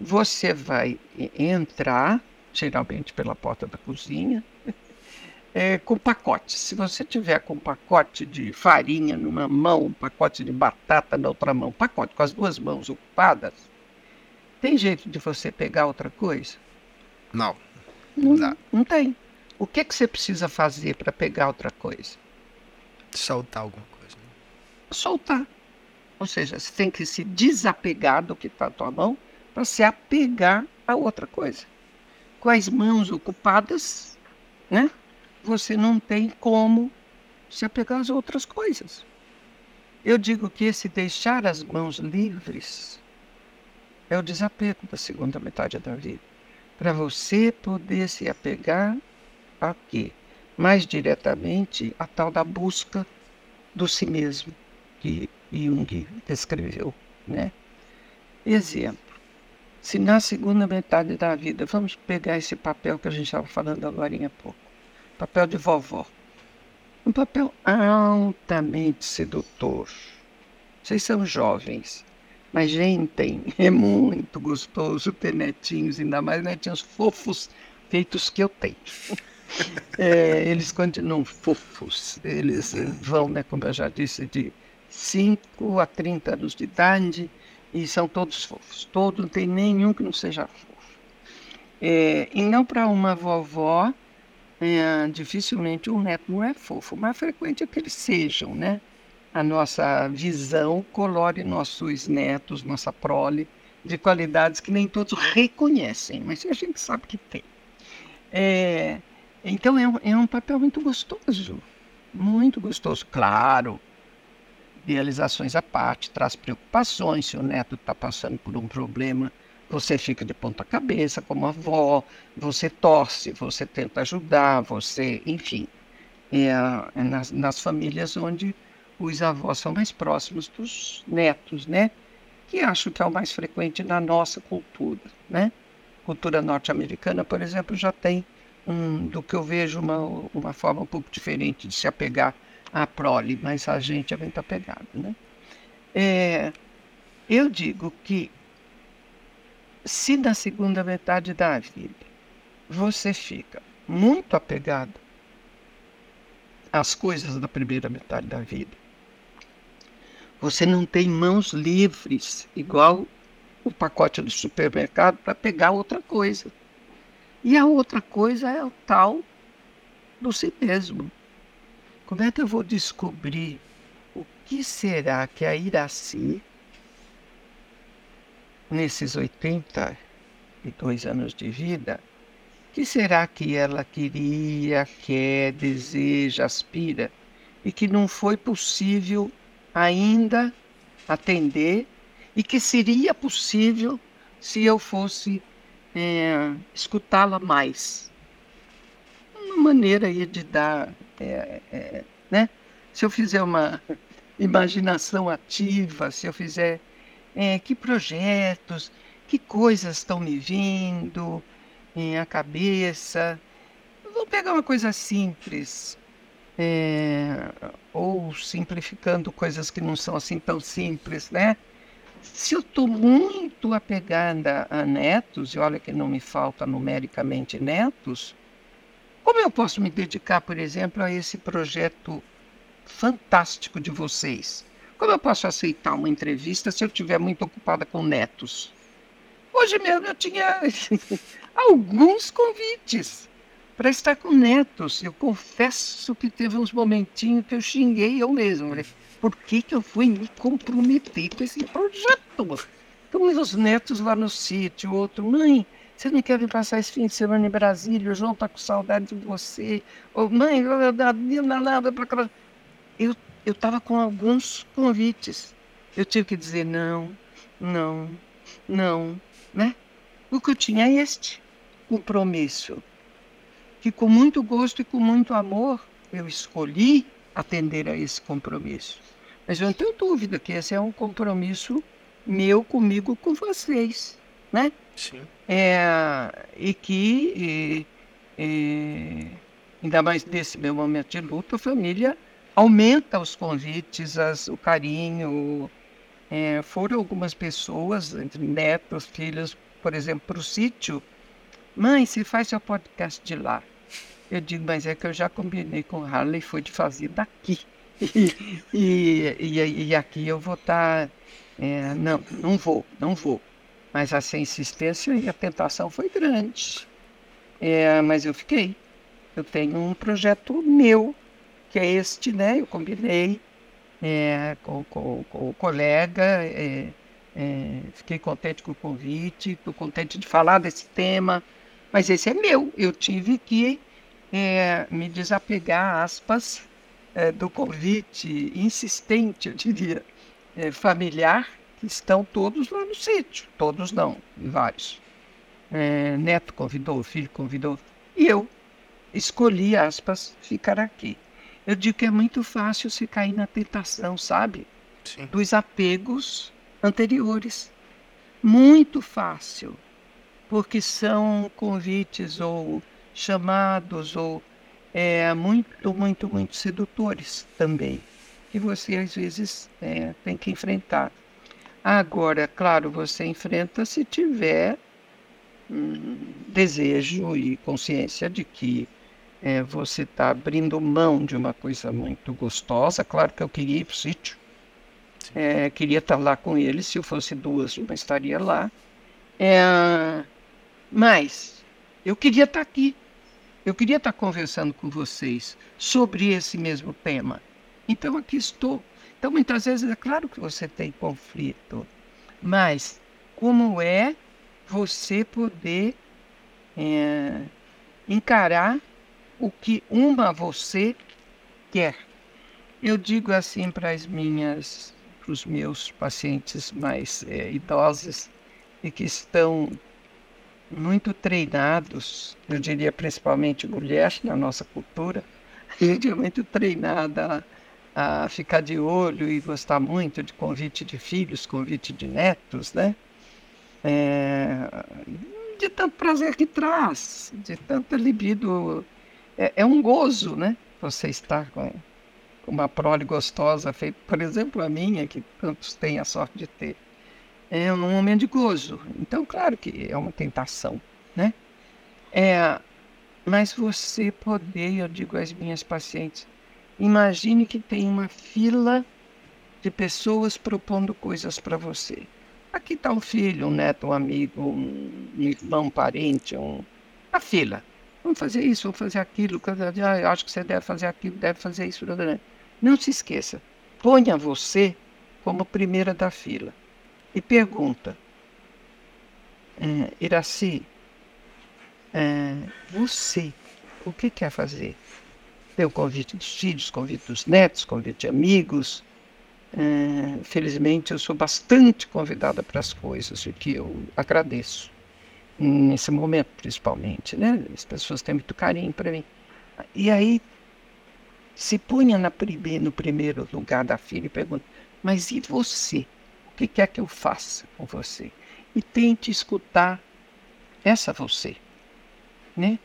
Você vai entrar, geralmente pela porta da cozinha, é, com pacote. Se você tiver com um pacote de farinha numa mão, um pacote de batata na outra mão, pacote com as duas mãos ocupadas, tem jeito de você pegar outra coisa? Não. Não, não. não tem. O que, que você precisa fazer para pegar outra coisa? Soltar alguma coisa soltar. Ou seja, você tem que se desapegar do que está na tua mão para se apegar a outra coisa. Com as mãos ocupadas, né? Você não tem como se apegar às outras coisas. Eu digo que esse deixar as mãos livres é o desapego da segunda metade da vida. Para você poder se apegar a quê? Mais diretamente a tal da busca do si mesmo que Jung descreveu. Né? Exemplo, se na segunda metade da vida, vamos pegar esse papel que a gente estava falando agora há pouco, papel de vovó, um papel altamente sedutor. Vocês são jovens, Mas, gente, é muito gostoso ter netinhos, ainda mais netinhos fofos, feitos que eu tenho. É, eles continuam fofos, eles vão, né, como eu já disse, de 5 a 30 anos de idade e são todos fofos. Todos, não tem nenhum que não seja fofo. É, e não para uma vovó, é, dificilmente um neto não é fofo, mas frequente é que eles sejam, né? A nossa visão colore nossos netos, nossa prole, de qualidades que nem todos reconhecem, mas a gente sabe que tem. É, então é um, é um papel muito gostoso, muito gostoso. Claro, realizações à parte, traz preocupações. Se o neto está passando por um problema, você fica de ponta cabeça como avó, você torce, você tenta ajudar, você, enfim. É, é nas, nas famílias onde os avós são mais próximos dos netos, né? Que acho que é o mais frequente na nossa cultura, né? Cultura norte-americana, por exemplo, já tem um, do que eu vejo uma, uma forma um pouco diferente de se apegar à prole, mas a gente é muito apegado. Né? É, eu digo que se na segunda metade da vida você fica muito apegado às coisas da primeira metade da vida, você não tem mãos livres, igual o pacote do supermercado, para pegar outra coisa. E a outra coisa é o tal do si mesmo. Como é que eu vou descobrir o que será que a Iraci, nesses 82 anos de vida, que será que ela queria, quer, deseja, aspira e que não foi possível ainda atender e que seria possível se eu fosse é, escutá-la mais. Uma maneira aí de dar, é, é, né? Se eu fizer uma imaginação ativa, se eu fizer é, que projetos, que coisas estão me vindo em a cabeça. Vou pegar uma coisa simples, é, ou simplificando coisas que não são assim tão simples, né? se eu estou muito apegada a netos, e olha que não me falta numericamente netos, como eu posso me dedicar, por exemplo, a esse projeto fantástico de vocês? Como eu posso aceitar uma entrevista se eu estiver muito ocupada com netos? Hoje mesmo eu tinha alguns convites para estar com netos. Eu confesso que teve uns momentinhos que eu xinguei eu mesmo. Por que, que eu fui me comprometer com esse projeto? Então, meus netos lá no sítio, outro, mãe, você não quer vir passar esse fim de semana em Brasília? O João está com saudade de você. Ou, mãe, eu eu estava com alguns convites. Eu tive que dizer não, não, não, né? O que eu tinha é este compromisso, que com muito gosto e com muito amor eu escolhi atender a esse compromisso. Mas eu não tenho dúvida que esse é um compromisso meu comigo, com vocês, né? Sim. É, e que, e, e, ainda mais nesse meu momento de luta, a família aumenta os convites, as, o carinho. É, foram algumas pessoas, entre netos, filhos, por exemplo, para o sítio. Mãe, se faz seu podcast de lá. Eu digo, mas é que eu já combinei com o Harley, foi de fazer daqui. E, e, e, e aqui eu vou estar. Tá, é, não, não vou, não vou. Mas essa insistência e a tentação foi grande. É, mas eu fiquei. Eu tenho um projeto meu, que é este, né? Eu combinei é, com, com, com, o colega. É, é, fiquei contente com o convite, estou contente de falar desse tema, mas esse é meu. Eu tive que é, me desapegar, aspas, é, do convite insistente, eu diria, familiar, estão todos lá no sítio. Todos não, vários. É, neto convidou, filho convidou. E eu escolhi, aspas, ficar aqui. Eu digo que é muito fácil se cair na tentação, sabe? Sim. Dos apegos anteriores. Muito fácil. Porque são convites ou chamados ou é, muito, muito, muito sedutores também, que você às vezes é, tem que enfrentar. Agora, claro, você enfrenta se tiver hum, desejo e consciência de que é, você está abrindo mão de uma coisa muito gostosa. Claro que eu queria ir para o sítio, é, queria estar tá lá com ele. Se eu fosse duas, uma estaria lá. É, mas eu queria estar tá aqui. Eu queria estar tá conversando com vocês sobre esse mesmo tema. Então aqui estou. Então muitas vezes é claro que você tem conflito, mas como é você poder é, encarar o que uma você quer? Eu digo assim para as minhas, para os meus pacientes mais é, idosos e que estão muito treinados, eu diria principalmente mulheres na nossa cultura, a gente é muito treinada a ficar de olho e gostar muito de convite de filhos, convite de netos, né? É, de tanto prazer que traz, de tanta libido. É, é um gozo, né? Você estar com uma prole gostosa, feita, por exemplo, a minha, que tantos têm a sorte de ter. É um momento de gozo. Então, claro que é uma tentação, né? É, mas você poder, eu digo às minhas pacientes, Imagine que tem uma fila de pessoas propondo coisas para você. Aqui está um filho, um neto, um amigo, um irmão, um parente, um... a fila. Vamos fazer isso, vamos fazer aquilo. Ah, acho que você deve fazer aquilo, deve fazer isso. Não se esqueça. Ponha você como primeira da fila e pergunta: é, Iraci, é, você, o que quer fazer? O convite dos filhos, convite dos netos, convite de amigos. É, felizmente, eu sou bastante convidada para as coisas, o que eu agradeço. Nesse momento, principalmente, né? As pessoas têm muito carinho para mim. E aí, se punha prime no primeiro lugar da filha e pergunta: Mas e você? O que quer que eu faça com você? E tente escutar essa você, né?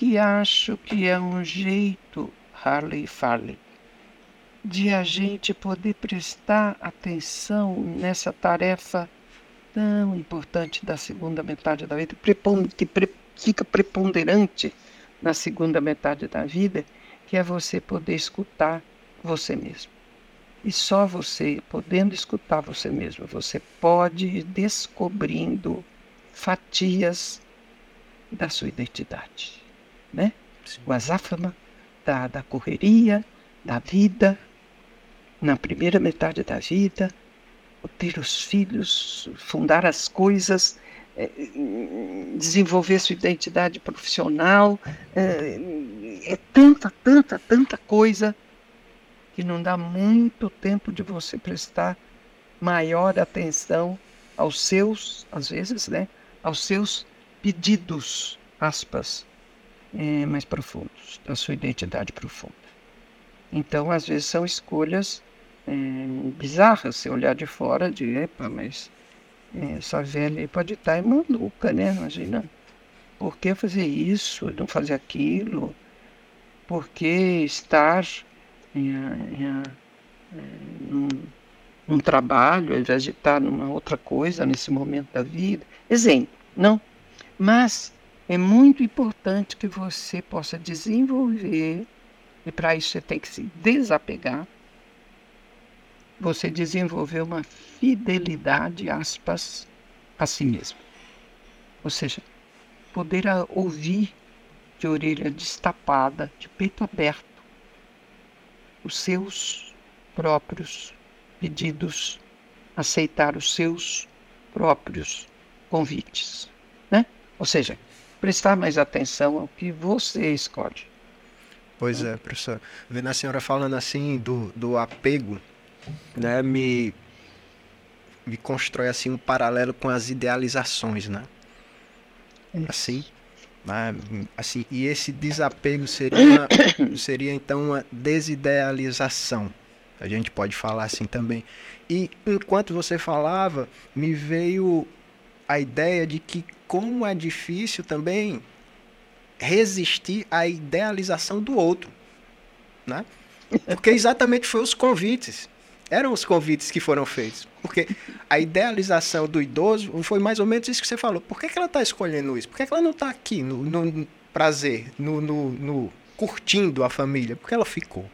Que acho que é um jeito, Harley Farley, de a gente poder prestar atenção nessa tarefa tão importante da segunda metade da vida, que fica preponderante na segunda metade da vida, que é você poder escutar você mesmo. E só você, podendo escutar você mesmo, você pode ir descobrindo fatias da sua identidade né? Sim. O azáfama da, da correria, da vida, na primeira metade da vida, ter os filhos, fundar as coisas, é, desenvolver sua identidade profissional. É, é tanta, tanta, tanta coisa que não dá muito tempo de você prestar maior atenção aos seus, às vezes, né, aos seus pedidos, aspas, é, mais profundos, da sua identidade profunda. Então, às vezes, são escolhas é, bizarras, se olhar de fora, de epa, mas é, essa velha aí pode estar é maluca, né? Imagina, por que fazer isso, não fazer aquilo? Por que estar em, em, num, num trabalho, ao invés de estar numa outra coisa nesse momento da vida? Exemplo, não. Mas é muito importante que você possa desenvolver, e para isso você tem que se desapegar, você desenvolver uma fidelidade, aspas, a si mesmo. Ou seja, poder ouvir de orelha destapada, de peito aberto, os seus próprios pedidos, aceitar os seus próprios convites, né? Ou seja, prestar mais atenção ao que você escolhe. Pois é, professor. Vendo a senhora falando assim do, do apego, né, me, me constrói assim um paralelo com as idealizações, né? Assim, né, assim, e esse desapego seria, seria então uma desidealização. A gente pode falar assim também. E enquanto você falava, me veio a ideia de que como é difícil também resistir à idealização do outro, né? Porque exatamente foi os convites Eram os convites que foram feitos. Porque a idealização do idoso foi mais ou menos isso que você falou. Por que, que ela está escolhendo isso? Por que, que ela não está aqui no, no prazer, no, no, no, curtindo a família? Por que ela ficou?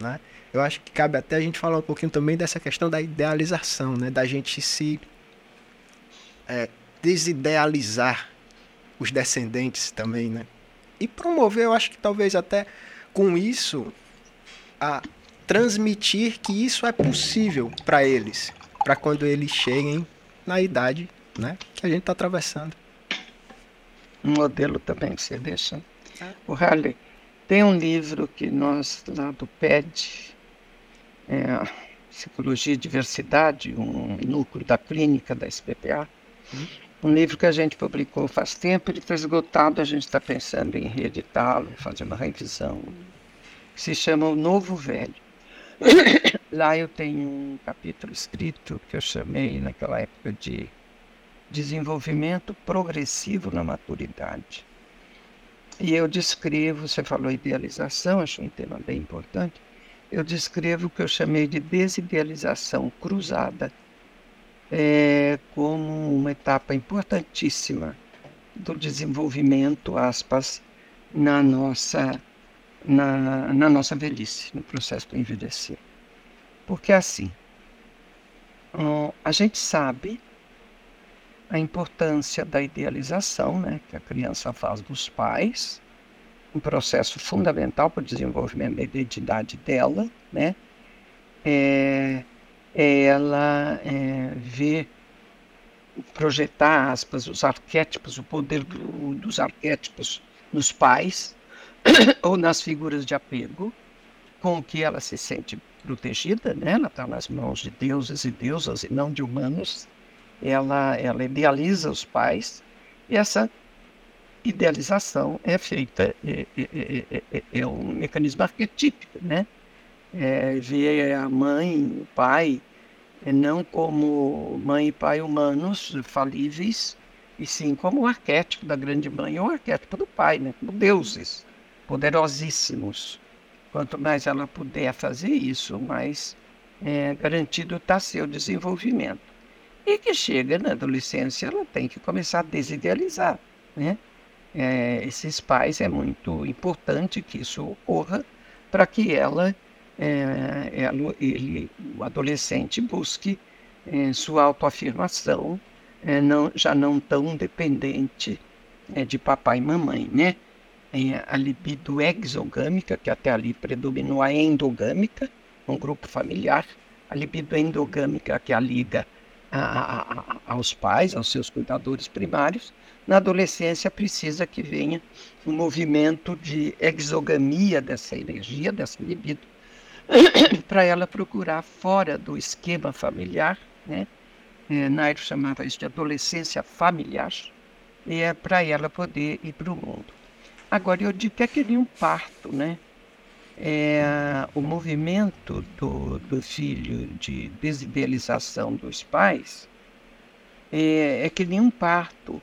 Né? Eu acho que cabe até a gente falar um pouquinho também dessa questão da idealização, né? da gente se é, desidealizar os descendentes também, né? E promover, eu acho que talvez até com isso, a transmitir que isso é possível para eles, para quando eles cheguem na idade né, que a gente está atravessando. Um modelo também que você deixa. É. O Harley, tem um livro que nós, lá do PED, é, Psicologia e Diversidade, um núcleo da clínica da SPPA, hum um livro que a gente publicou faz tempo, ele está esgotado, a gente está pensando em reeditá-lo, fazer uma revisão, se chama O Novo Velho. Lá eu tenho um capítulo escrito que eu chamei naquela época de Desenvolvimento Progressivo na Maturidade. E eu descrevo, você falou idealização, acho um tema bem importante, eu descrevo o que eu chamei de desidealização cruzada é, como uma etapa importantíssima do desenvolvimento, aspas, na nossa, na, na nossa velhice, no processo do envelhecer. Porque assim, a gente sabe a importância da idealização né, que a criança faz dos pais, um processo fundamental para o desenvolvimento da identidade dela, né? É, ela é, vê projetar aspas os arquétipos, o poder do, dos arquétipos nos pais ou nas figuras de apego, com que ela se sente protegida, né? Ela está nas mãos de deuses e deusas e não de humanos. Ela, ela idealiza os pais e essa idealização é feita é, é, é, é um mecanismo arquetípico, né? É, ver a mãe, o pai, é, não como mãe e pai humanos falíveis, e sim como o arquétipo da grande mãe ou o arquétipo do pai, né? como deuses poderosíssimos. Quanto mais ela puder fazer isso, mais é, garantido está seu desenvolvimento. E que chega na adolescência, ela tem que começar a desidealizar. Né? É, esses pais, é muito importante que isso ocorra para que ela é, é, ele, o adolescente busque é, sua autoafirmação, é, não, já não tão dependente é, de papai e mamãe, né? É, a libido exogâmica, que até ali predominou a endogâmica, um grupo familiar, a libido endogâmica, que a liga a, a, aos pais, aos seus cuidadores primários, na adolescência precisa que venha um movimento de exogamia dessa energia, dessa libido, para ela procurar fora do esquema familiar, né? É, Nairo chamava isso de adolescência familiar, é para ela poder ir para o mundo. Agora, eu digo que é que nem um parto, né? É, o movimento do, do filho de desidealização dos pais é, é que nem um parto.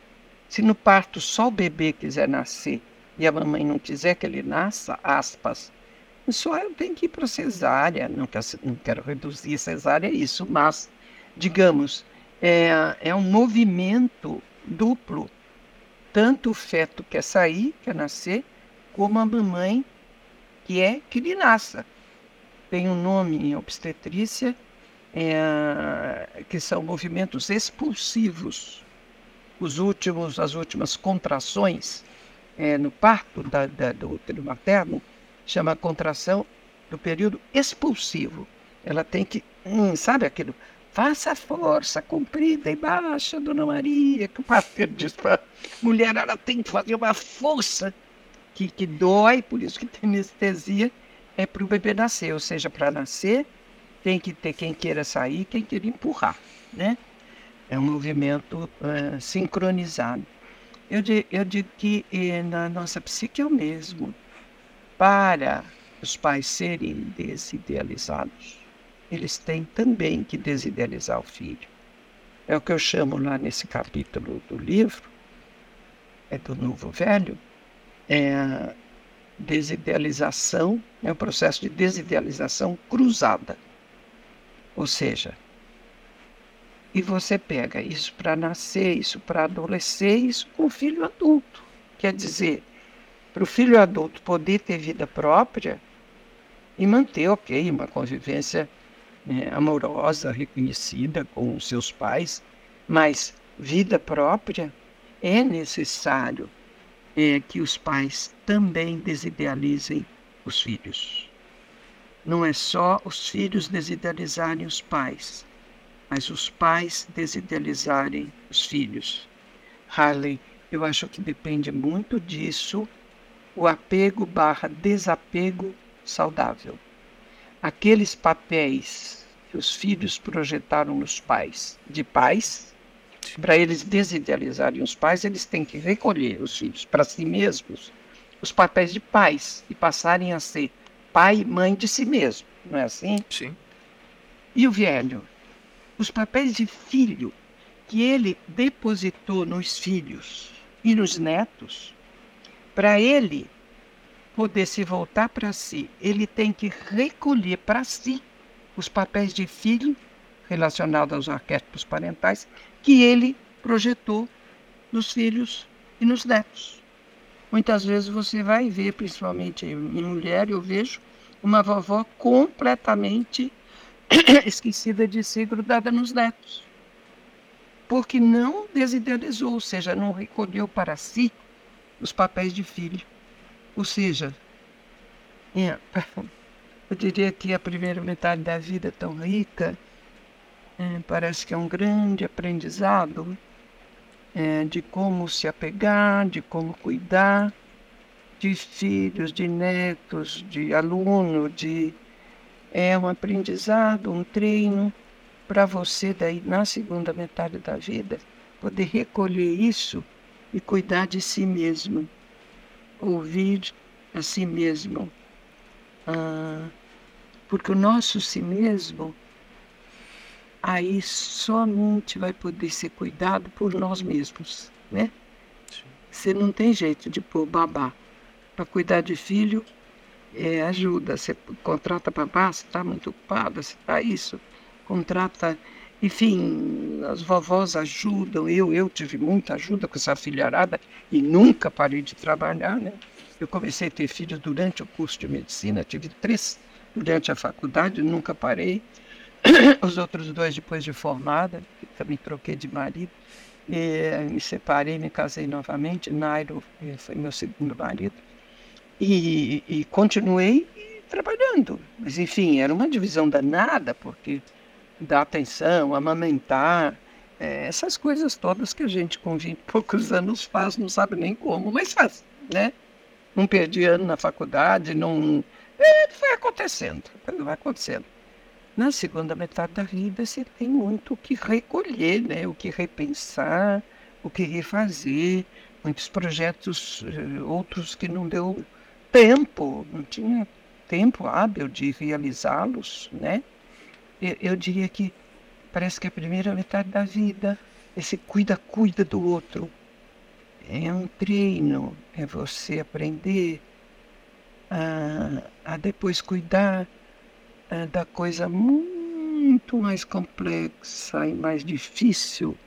Se no parto só o bebê quiser nascer e a mamãe não quiser que ele nasça, aspas, só eu tenho que ir para cesárea, não quero, não quero reduzir cesárea a isso, mas, digamos, é, é um movimento duplo. Tanto o feto quer sair, quer nascer, como a mamãe que é que lhe nasça. Tem um nome em obstetrícia, é, que são movimentos expulsivos. Os últimos, as últimas contrações é, no parto da, da, do útero materno chama contração do período expulsivo. Ela tem que, hum, sabe aquilo? Faça força, comprida e baixa, Dona Maria, que o parceiro diz para a mulher, ela tem que fazer uma força que, que dói, por isso que tem anestesia, é para o bebê nascer. Ou seja, para nascer, tem que ter quem queira sair, quem queira empurrar, né? É um movimento uh, sincronizado. Eu, eu digo que eh, na nossa psique é o mesmo para os pais serem desidealizados, eles têm também que desidealizar o filho. É o que eu chamo lá nesse capítulo do livro, é do Novo Velho, é desidealização, é o processo de desidealização cruzada. Ou seja, e você pega isso para nascer, isso para adolescer, isso com o filho adulto. Quer dizer, para o filho adulto poder ter vida própria e manter, ok, uma convivência né, amorosa, reconhecida com os seus pais, mas vida própria é necessário é, que os pais também desidealizem os filhos. Não é só os filhos desidealizarem os pais, mas os pais desidealizarem os filhos. Harley, eu acho que depende muito disso o apego barra desapego saudável. Aqueles papéis que os filhos projetaram nos pais, de pais, para eles desidealizarem os pais, eles têm que recolher os filhos para si mesmos, os papéis de pais, e passarem a ser pai e mãe de si mesmo. Não é assim? Sim. E o velho? Os papéis de filho que ele depositou nos filhos e nos netos, para ele poder se voltar para si, ele tem que recolher para si os papéis de filho relacionados aos arquétipos parentais que ele projetou nos filhos e nos netos. Muitas vezes você vai ver, principalmente em mulher, eu vejo uma vovó completamente esquecida de si, grudada nos netos. Porque não desidealizou, ou seja, não recolheu para si os papéis de filho. Ou seja, eu diria que a primeira metade da vida é tão rica, é, parece que é um grande aprendizado é, de como se apegar, de como cuidar de filhos, de netos, de aluno, de é um aprendizado, um treino para você daí na segunda metade da vida poder recolher isso e cuidar de si mesmo ouvir a si mesmo. Ah, porque o nosso si mesmo aí somente vai poder ser cuidado por nós mesmos, né? Você não tem jeito de pôr babá. Para cuidar de filho, é, ajuda. Você contrata babá, você está muito ocupada, você está isso. Contrata enfim, as vovós ajudam, eu, eu tive muita ajuda com essa filharada e nunca parei de trabalhar, né? Eu comecei a ter filhos durante o curso de medicina, tive três durante a faculdade, nunca parei. Os outros dois depois de formada, também troquei de marido. E, me separei, me casei novamente. Nairo eh, foi meu segundo marido. E, e continuei trabalhando. Mas, enfim, era uma divisão danada, porque dar atenção, amamentar, é, essas coisas todas que a gente com 20 e poucos anos faz, não sabe nem como, mas faz, né? Não perdi ano na faculdade, não. É, foi acontecendo, vai acontecendo. Na segunda metade da vida, você tem muito o que recolher, né? o que repensar, o que refazer, muitos projetos, eh, outros que não deu tempo, não tinha tempo hábil de realizá-los, né? Eu, eu diria que parece que é a primeira metade da vida, esse cuida-cuida do outro, é um treino, é você aprender a, a depois cuidar a, da coisa muito mais complexa e mais difícil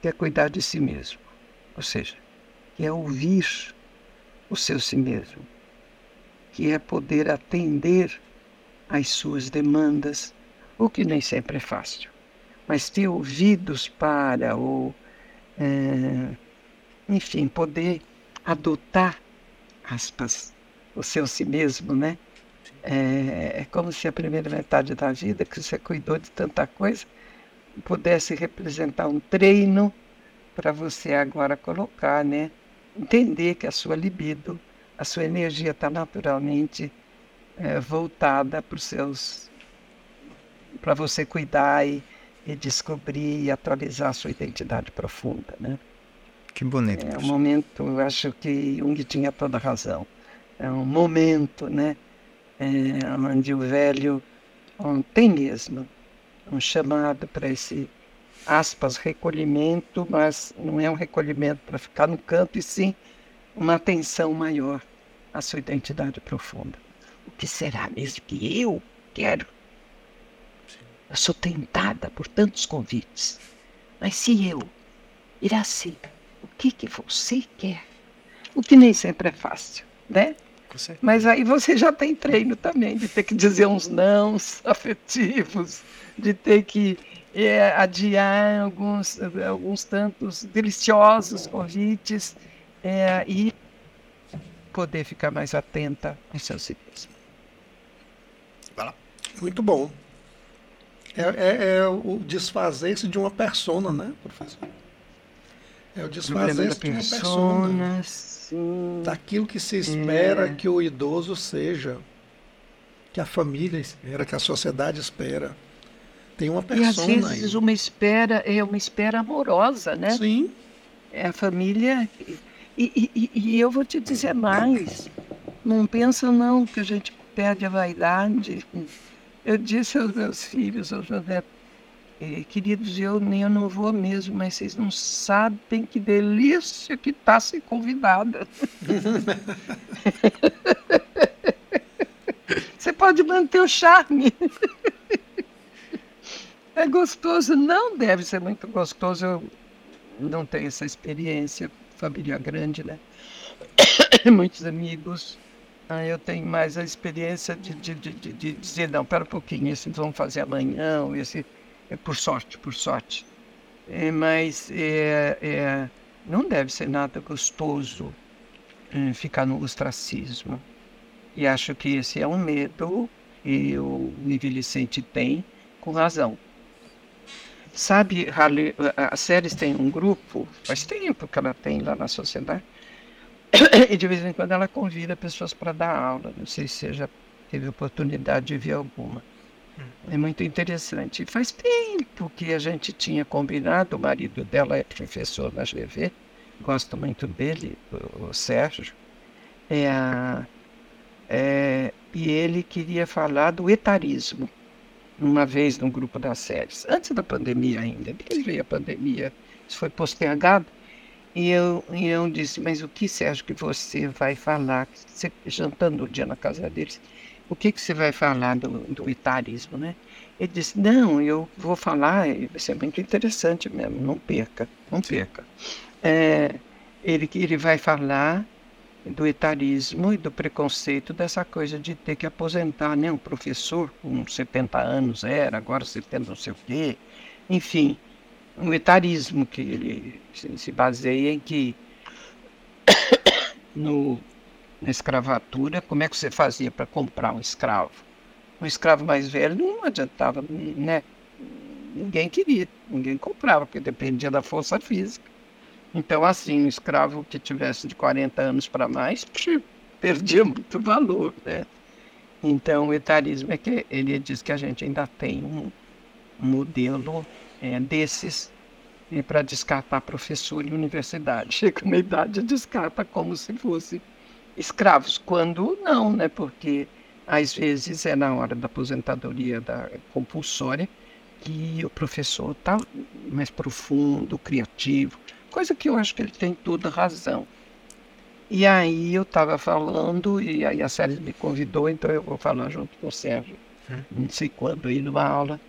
que é cuidar de si mesmo. Ou seja, que é ouvir o seu si mesmo, que é poder atender às suas demandas, o que nem sempre é fácil. Mas ter ouvidos para, ou, é, enfim, poder adotar, aspas, o seu si mesmo, né? É, é como se a primeira metade da vida, que você cuidou de tanta coisa, pudesse representar um treino para você agora colocar, né? Entender que a sua libido, a sua energia está naturalmente é, voltada para os seus para você cuidar e, e, descobrir e atualizar a sua identidade profunda, né? Que bonito. É um momento, eu acho que Jung tinha toda razão. É um momento, né? É, onde o velho tem mesmo um chamado para esse aspas recolhimento, mas não é um recolhimento para ficar no canto e sim uma atenção maior à sua identidade profunda. O que será mesmo que eu quero Eu sou tentada por tantos convites. Mas se eu, Iraci, o que, que você quer? O que nem sempre é fácil, né? Mas aí você já tem treino também de ter que dizer uns nãos afetivos, de ter que é, adiar alguns, alguns tantos deliciosos convites é, e poder ficar mais atenta aos seus filhos. Muito bom. É, é, é o desfazer-se de uma persona, né, professor? É o desfazer-se de uma persona. Sim. Daquilo que se espera é. que o idoso seja, que a família espera, que a sociedade espera. Tem uma persona e às vezes aí. uma espera é uma espera amorosa, né? Sim. É a família. E, e, e eu vou te dizer mais. Não pensa não que a gente perde a vaidade. Eu disse aos meus filhos, ao José, eh, queridos, eu nem eu não vou mesmo, mas vocês não sabem que delícia que está ser convidada. Você pode manter o charme. É gostoso, não deve ser muito gostoso. Eu não tenho essa experiência, família grande, né? Muitos amigos. Ah, eu tenho mais a experiência de, de, de, de dizer, não, pera um pouquinho, esse vamos fazer amanhã, esse é por sorte, por sorte. É, mas é, é, não deve ser nada gostoso é, ficar no ostracismo. E acho que esse é um medo que o envelhecente tem, com razão. Sabe, a Séries tem um grupo, faz tempo que ela tem lá na sociedade, e de vez em quando ela convida pessoas para dar aula. Não sei se você já teve oportunidade de ver alguma. Hum. É muito interessante. Faz tempo que a gente tinha combinado, o marido dela é professor na GV, gosto muito dele, o, Sérgio. É, é, e ele queria falar do etarismo, uma vez no grupo das séries, antes da pandemia ainda. Depois veio a pandemia, isso foi postergado. E eu, e eu disse, mas o que Sérgio que você vai falar? Você, jantando o dia na casa deles, o que, que você vai falar do, do etarismo, né? Ele disse, não, eu vou falar, vai ser muito interessante mesmo, não perca, não perca. É, ele, ele vai falar do etarismo e do preconceito dessa coisa de ter que aposentar, né? Um professor com 70 anos era, agora 70 não sei o quê, enfim, um etarismo que ele se baseia em que no, na escravatura, como é que você fazia para comprar um escravo? Um escravo mais velho não adiantava, né? Ninguém queria, ninguém comprava, porque dependia da força física. Então, assim, um escravo que tivesse de 40 anos para mais, perdia muito valor, né? Então, o etarismo é que ele diz que a gente ainda tem um modelo é, desses é, para descartar professor em universidade. Chega na idade descarta como se fosse escravos, quando não, né? Porque às vezes é na hora da aposentadoria da compulsória que o professor está mais profundo, criativo, coisa que eu acho que ele tem toda razão. E aí eu estava falando, e aí a Sérgio me convidou, então eu vou falar junto com o Sérgio, hum. não sei quando, aí numa aula,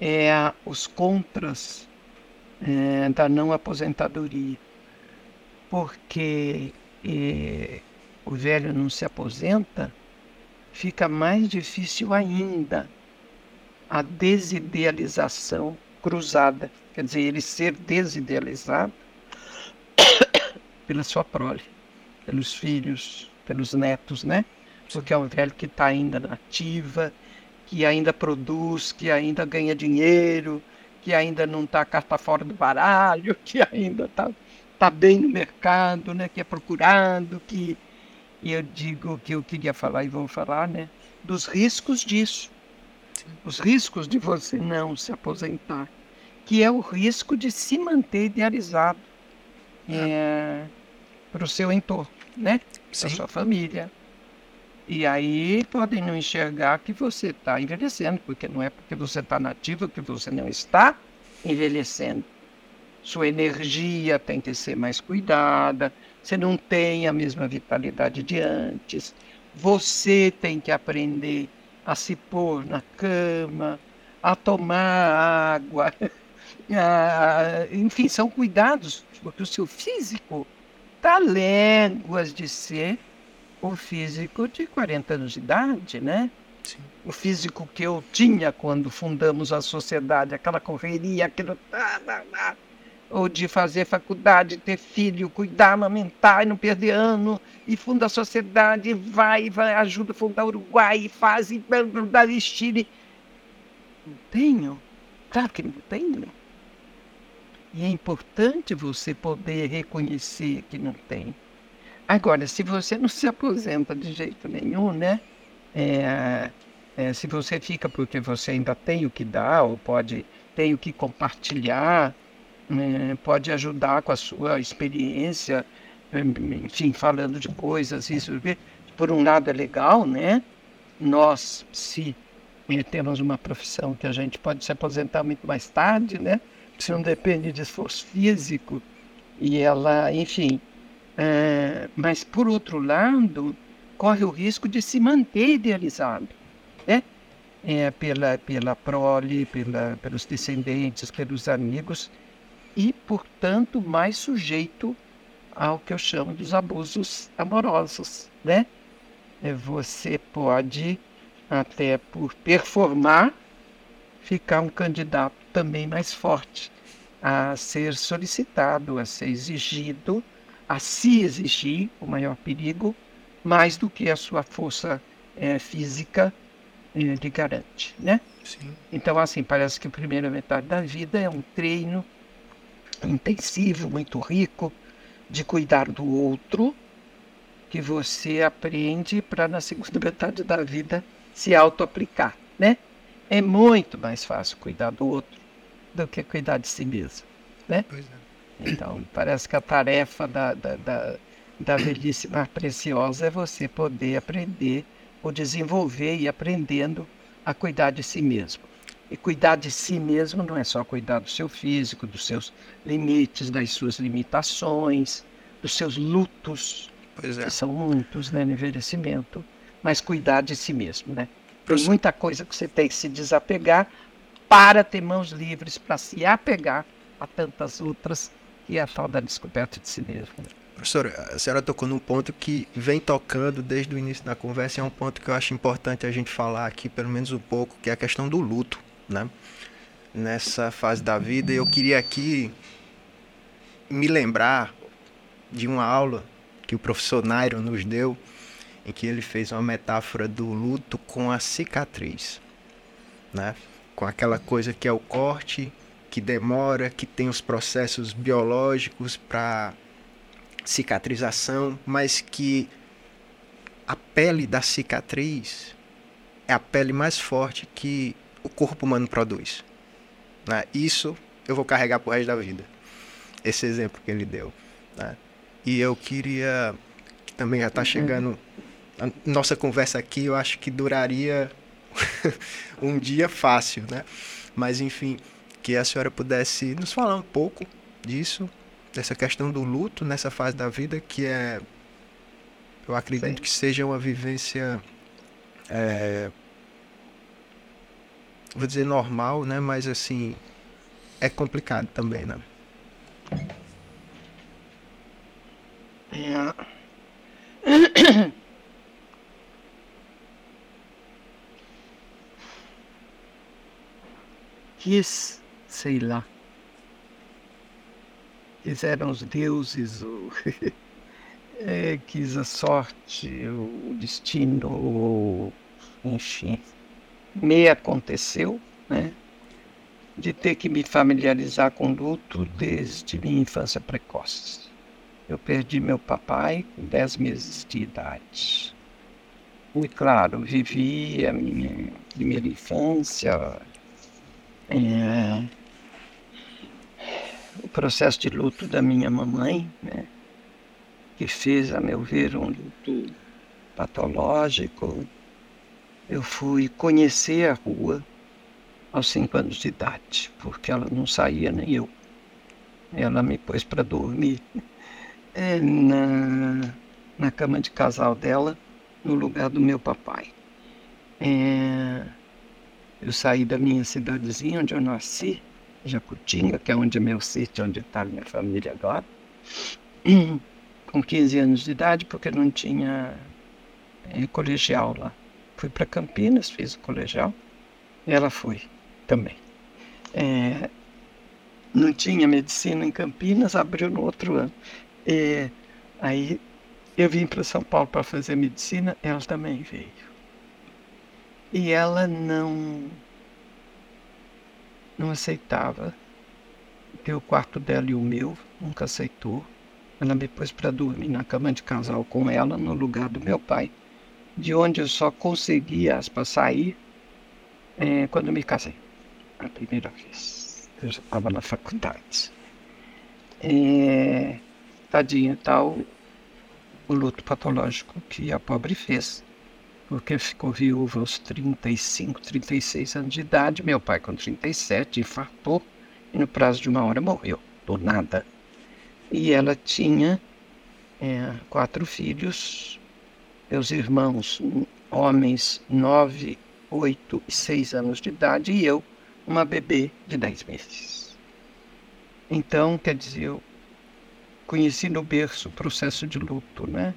é os contras é, da não aposentadoria, porque é, o velho não se aposenta, fica mais difícil ainda a desidealização cruzada, quer dizer, ele ser desidealizado pela sua prole, pelos filhos, pelos netos, né? Porque é um velho que está ainda na ativa, que ainda produz, que ainda ganha dinheiro, que ainda não está carta fora do baralho, que ainda está tá bem no mercado, né? que é procurado, que e eu digo que eu queria falar e vou falar, né? Dos riscos disso. Os riscos de você não se aposentar. Que é o risco de se manter idealizado é, para o seu entorno, né? Para a sua família, e aí podem não enxergar que você está envelhecendo, porque não é porque você está nativo que você não está envelhecendo. Sua energia tem que ser mais cuidada, você não tem a mesma vitalidade de antes. Você tem que aprender a se pôr na cama, a tomar água. Enfim, são cuidados, porque o seu físico está léguas de ser o físico de 40 anos de idade, né? Sim. O físico que eu tinha quando fundamos a sociedade, aquela correria, aquilo. Ou de fazer faculdade, ter filho, cuidar, amamentar e não perder ano, e funda a sociedade, vai, vai, ajuda a fundar o Uruguai, e faz, e dá Chile. Não tenho? Claro que não tenho. E é importante você poder reconhecer que não tem. Agora, se você não se aposenta de jeito nenhum, né? É, é, se você fica porque você ainda tem o que dar, ou pode tem o que compartilhar, é, pode ajudar com a sua experiência, enfim, falando de coisas, isso. Por um lado é legal, né? Nós, se temos uma profissão que a gente pode se aposentar muito mais tarde, né? Se não depende de esforço físico, e ela, enfim, é, mas, por outro lado, corre o risco de se manter idealizado né? É, pela, pela prole, pela, pelos descendentes, pelos amigos, e, portanto, mais sujeito ao que eu chamo dos abusos amorosos. Né? É, você pode, até por performar, ficar um candidato também mais forte a ser solicitado, a ser exigido a se exigir o maior perigo, mais do que a sua força é, física é, lhe garante, né? Sim. Então, assim, parece que a primeira metade da vida é um treino intensivo, muito rico, de cuidar do outro, que você aprende para na segunda metade da vida se auto-aplicar, né? É muito mais fácil cuidar do outro do que cuidar de si mesmo, né? Pois é. Então, parece que a tarefa da, da, da, da velhice mais preciosa é você poder aprender ou desenvolver e aprendendo a cuidar de si mesmo. E cuidar de si mesmo não é só cuidar do seu físico, dos seus limites, das suas limitações, dos seus lutos, é. que são muitos né, no envelhecimento, mas cuidar de si mesmo. Né? Tem muita coisa que você tem que se desapegar para ter mãos livres para se apegar a tantas outras e a tal da descoberta de si mesmo. Professora, a senhora tocou num ponto que vem tocando desde o início da conversa e é um ponto que eu acho importante a gente falar aqui, pelo menos um pouco, que é a questão do luto, né? Nessa fase da vida, eu queria aqui me lembrar de uma aula que o professor Nairo nos deu, em que ele fez uma metáfora do luto com a cicatriz, né? Com aquela coisa que é o corte que demora, que tem os processos biológicos para cicatrização, mas que a pele da cicatriz é a pele mais forte que o corpo humano produz. Né? Isso eu vou carregar pro resto da vida. Esse exemplo que ele deu. Né? E eu queria, que também já está uhum. chegando, a nossa conversa aqui, eu acho que duraria um dia fácil, né? Mas enfim, que a senhora pudesse nos falar um pouco disso, dessa questão do luto nessa fase da vida, que é, eu acredito Sim. que seja uma vivência, é, vou dizer normal, né? Mas assim, é complicado também, né? É. Quis sei lá. Quiseram os deuses, o, é, quis a sorte, o destino, o, enfim. Me aconteceu, né? De ter que me familiarizar com luto desde minha infância precoce. Eu perdi meu papai com 10 meses de idade. E claro, vivi a minha primeira infância é, o processo de luto da minha mamãe, né, que fez, a meu ver, um luto patológico. Eu fui conhecer a rua aos cinco anos de idade, porque ela não saía nem eu. Ela me pôs para dormir é, na, na cama de casal dela, no lugar do meu papai. É, Eu saí da minha cidadezinha onde eu nasci, Jacutinga, que é onde é meu sítio, onde está minha família agora, com 15 anos de idade, porque não tinha é, colegial lá. Fui para Campinas, fiz o colegial, e ela foi também. É, não tinha medicina em Campinas, abriu no outro ano. E aí eu vim para São Paulo para fazer medicina, ela também veio. E ela não não aceitava ter o quarto dela e o meu, nunca aceitou. Ela me pôs para dormir na cama de casal com ela no lugar do meu pai, de onde eu só conseguia aspas, sair é, quando me casei, a primeira vez. Eu já estava na faculdade. É, tadinha, tal o luto patológico que a pobre fez porque ficou viúva aos 35, 36 anos de idade. Meu pai, com 37, infartou e no prazo de uma hora morreu, do nada. E ela tinha é, quatro filhos, meus irmãos, homens, nove, oito e seis anos de idade, e eu, uma bebê de dez meses. Então, quer dizer, eu conheci no berço o processo de luto, né?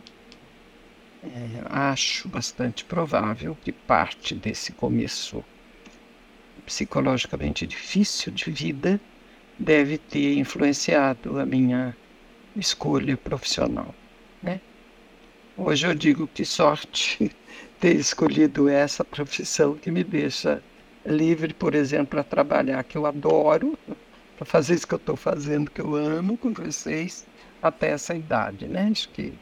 É, acho bastante provável que parte desse começo psicologicamente difícil de vida deve ter influenciado a minha escolha profissional. Né? Hoje eu digo que sorte ter escolhido essa profissão que me deixa livre, por exemplo, para trabalhar que eu adoro, para fazer isso que eu estou fazendo, que eu amo com vocês, até essa idade. Né? Acho que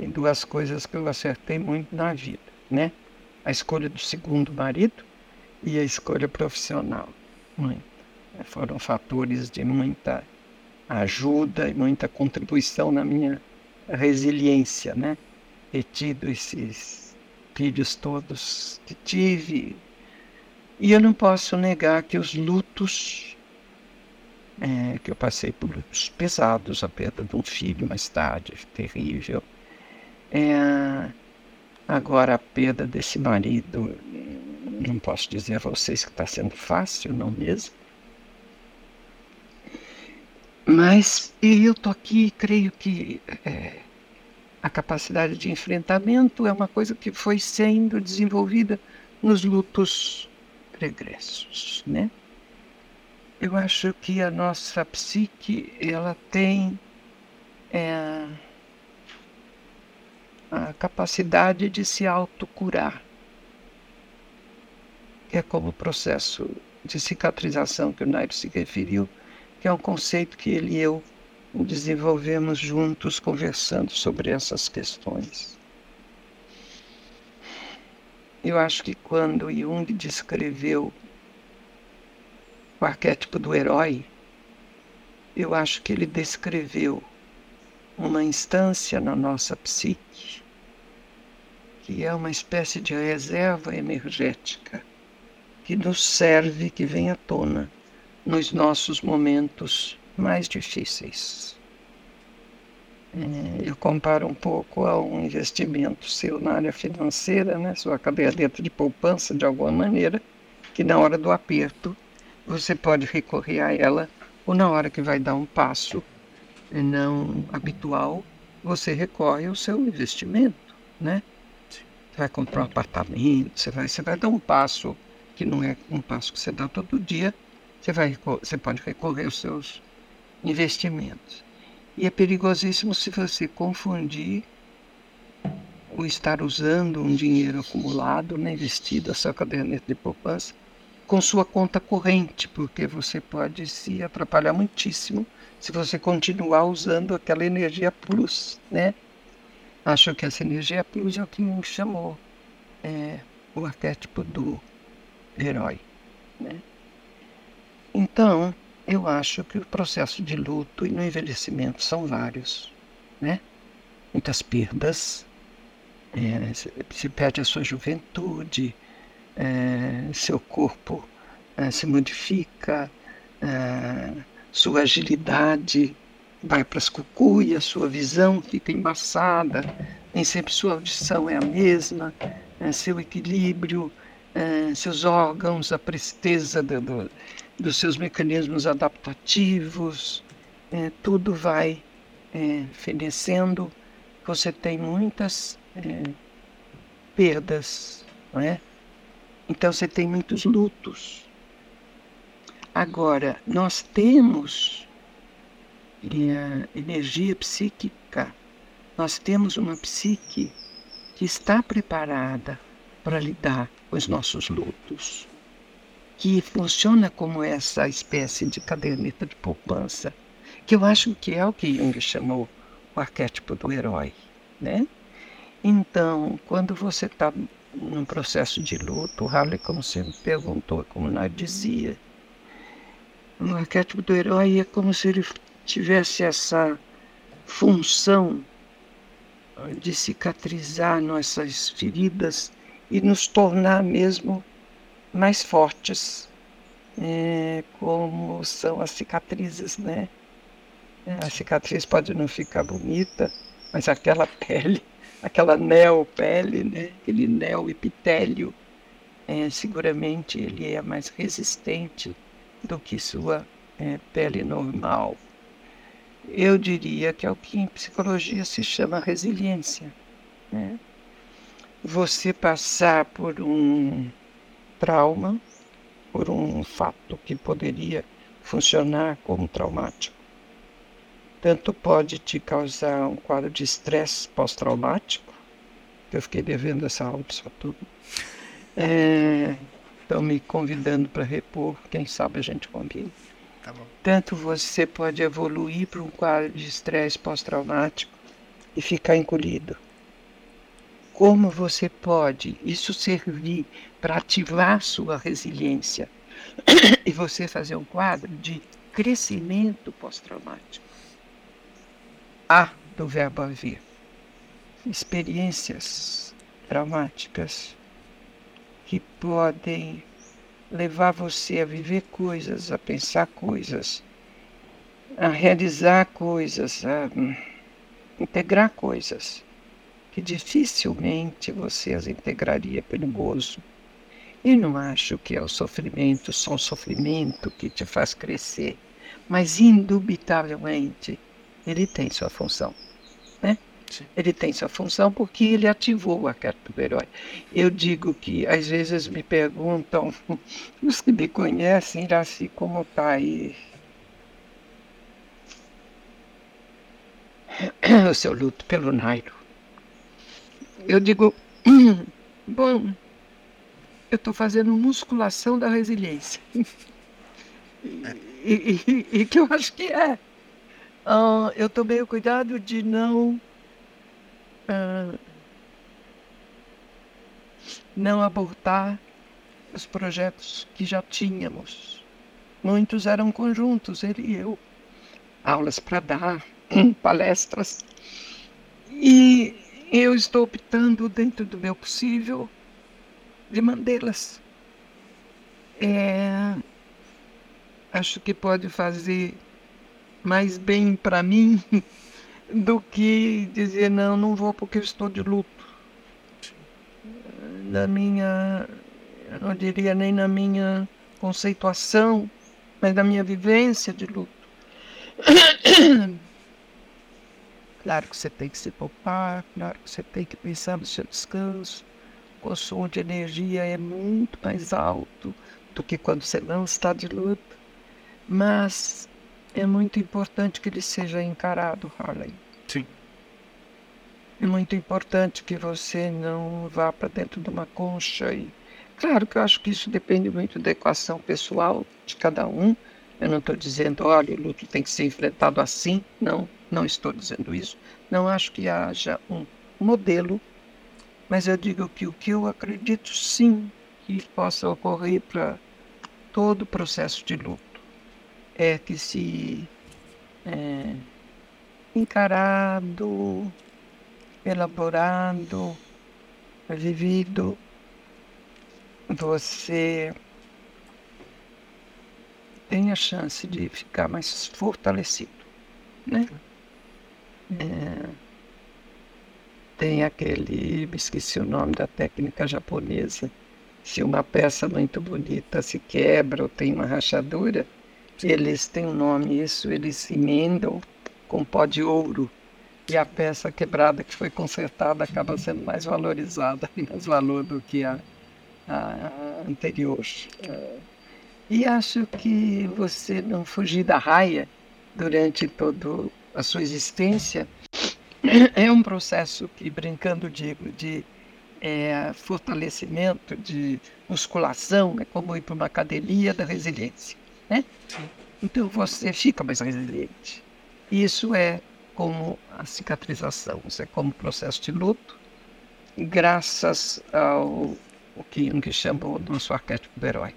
tem duas coisas que eu acertei muito na vida, né? A escolha do segundo marido e a escolha profissional. Foram fatores de muita ajuda e muita contribuição na minha resiliência, né? Ter tido esses filhos todos que tive. E eu não posso negar que os lutos é, que eu passei por lutos pesados, a perda de um filho mais tarde, terrível, é, agora a perda desse marido, não posso dizer a vocês que está sendo fácil, não mesmo? Mas eu estou aqui e creio que é, a capacidade de enfrentamento é uma coisa que foi sendo desenvolvida nos lutos pregressos, né? Eu acho que a nossa psique, ela tem... É, a capacidade de se autocurar. É como o processo de cicatrização que o Nairo se referiu, que é um conceito que ele e eu desenvolvemos juntos conversando sobre essas questões. Eu acho que quando Jung descreveu o arquétipo do herói, eu acho que ele descreveu uma instância na nossa psique, que é uma espécie de reserva energética que nos serve, que vem à tona nos nossos momentos mais difíceis. É, eu comparo um pouco a um investimento seu na área financeira, né, sua caderneta de poupança, de alguma maneira, que na hora do aperto você pode recorrer a ela ou na hora que vai dar um passo não habitual, você recorre ao seu investimento, né? Você vai comprar um apartamento, você vai, você vai dar um passo que não é um passo que você dá todo dia, você, vai, você pode recorrer aos seus investimentos. E é perigosíssimo se você confundir o estar usando um dinheiro acumulado, né, investido, a sua caderneta de poupança, com sua conta corrente, porque você pode se atrapalhar muitíssimo se você continuar usando aquela energia plus, né? Acho que essa energia plus é o que me chamou é, o arquétipo do herói, né? Então, eu acho que o processo de luto e no envelhecimento são vários, né? Muitas perdas, é, se perde a sua juventude, é, seu corpo é, se modifica, é, sua agilidade vai para as cucuias, sua visão fica embaçada, nem sempre sua audição é a mesma, é, seu equilíbrio é, seus órgãos, a presteza do, do, dos seus mecanismos adaptativos, é, tudo vai é, fenecendo. Você tem muitas é, perdas, não é? Então você tem muitos lutos. Agora, nós temos é, energia psíquica, nós temos uma psique que está preparada para lidar com os nossos lutos, que funciona como essa espécie de caderneta de poupança, que eu acho que é o que Jung chamou o arquétipo do herói, né? Então, quando você está num processo de luto, o Harley, como me perguntou, como nós dizia, o arquétipo do herói é como se ele tivesse essa função de cicatrizar nossas feridas e nos tornar mesmo mais fortes, é, como são as cicatrizes, né? A cicatriz pode não ficar bonita, mas aquela pele, aquela neopele, né? aquele neoepitélio, é, seguramente ele é mais resistente do que sua é, pele normal. Eu diria que é o que em psicologia se chama resiliência. Né? Você passar por um trauma, por um fato que poderia funcionar como traumático, tanto pode te causar um quadro de estresse pós-traumático, que eu fiquei devendo essa aula para sua turma. Estão me convidando para repor, quem sabe a gente combina. Tá Tanto você pode evoluir para um quadro de estresse pós-traumático e ficar encolhido. Como você pode isso servir para ativar sua resiliência e você fazer um quadro de crescimento pós-traumático? A do verbo haver. Experiências traumáticas que podem levar você a viver coisas, a pensar coisas, a realizar coisas, a integrar coisas que dificilmente você as integraria pelo gozo. E não acho que é o sofrimento, só o sofrimento que te faz crescer, mas indubitavelmente ele tem sua função. Né? Ele tem sua função porque ele ativou o arquétipo do herói. Eu digo que às vezes me perguntam, os que me conhecem, assim como está aí o seu luto pelo Nairo. Eu digo, bom, eu estou fazendo musculação da resiliência. e, e, e que eu acho que é. Uh, eu tomei o cuidado de não uh, não abortar os projetos que já tínhamos. Muitos eram conjuntos, ele e eu. Aulas para dar, palestras. E eu estou optando, dentro do meu possível, de mantê-las. É, acho que pode fazer mais bem para mim do que dizer não, não vou porque eu estou de luto. Na minha, eu não diria nem na minha conceituação, mas na minha vivência de luto. Claro que você tem que se poupar, claro que você tem que pensar no seu descanso. O consumo de energia é muito mais alto do que quando você não está de luto. Mas é muito importante que ele seja encarado, Harley. Sim. É muito importante que você não vá para dentro de uma concha e claro que eu acho que isso depende muito da equação pessoal de cada um. Eu não estou dizendo, olha, o luto tem que ser enfrentado assim. Não, não estou dizendo isso. Não acho que haja um modelo, mas eu digo que o que eu acredito sim que possa ocorrer para todo o processo de luto é que se é, encarado, elaborado, vivido, você tem a chance de ficar mais fortalecido, né? É, tem aquele, esqueci o nome da técnica japonesa, se uma peça muito bonita se quebra ou tem uma rachadura, eles têm um nome, isso eles emendam com pó de ouro. E a peça quebrada que foi consertada acaba sendo mais valorizada, mais valor do que a, a anterior. E acho que você não fugir da raia durante toda a sua existência é um processo que, brincando, digo, de é, fortalecimento, de musculação, é como ir para uma academia da resiliência. Né? Então você fica mais resiliente. Isso é como a cicatrização, isso é como o processo de luto, graças ao o que Jung chamou do nosso arquétipo do herói.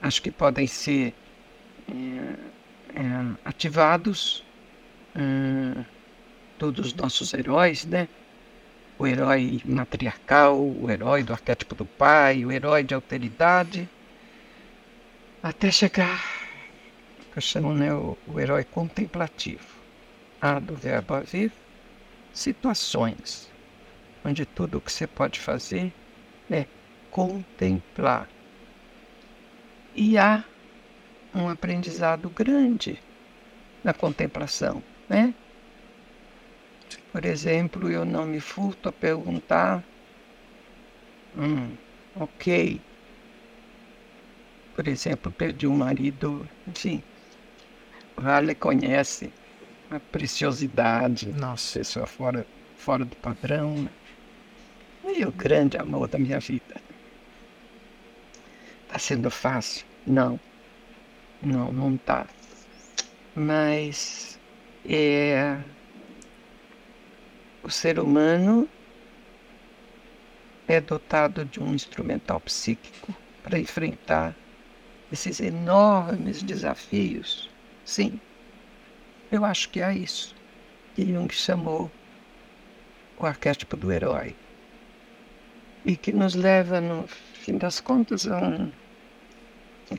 Acho que podem ser é, é, ativados é, todos os nossos heróis, né? O herói matriarcal, o herói do arquétipo do pai, o herói de alteridade, até chegar, eu chamo né, o, o herói contemplativo. A do verbo haver, situações onde tudo o que você pode fazer é contemplar. E há um aprendizado grande na contemplação, né? Por exemplo, eu não me furto a perguntar, hum, ok. Por exemplo, perdi um marido, enfim, Harley conhece a preciosidade, nossa, isso é fora, fora do padrão, né? e o grande amor da minha vida. Está sendo fácil? Não. Não, não está. Mas é, o ser humano é dotado de um instrumental psíquico para enfrentar esses enormes desafios. Sim, eu acho que é isso que Jung chamou o arquétipo do herói. E que nos leva, no fim das contas, a um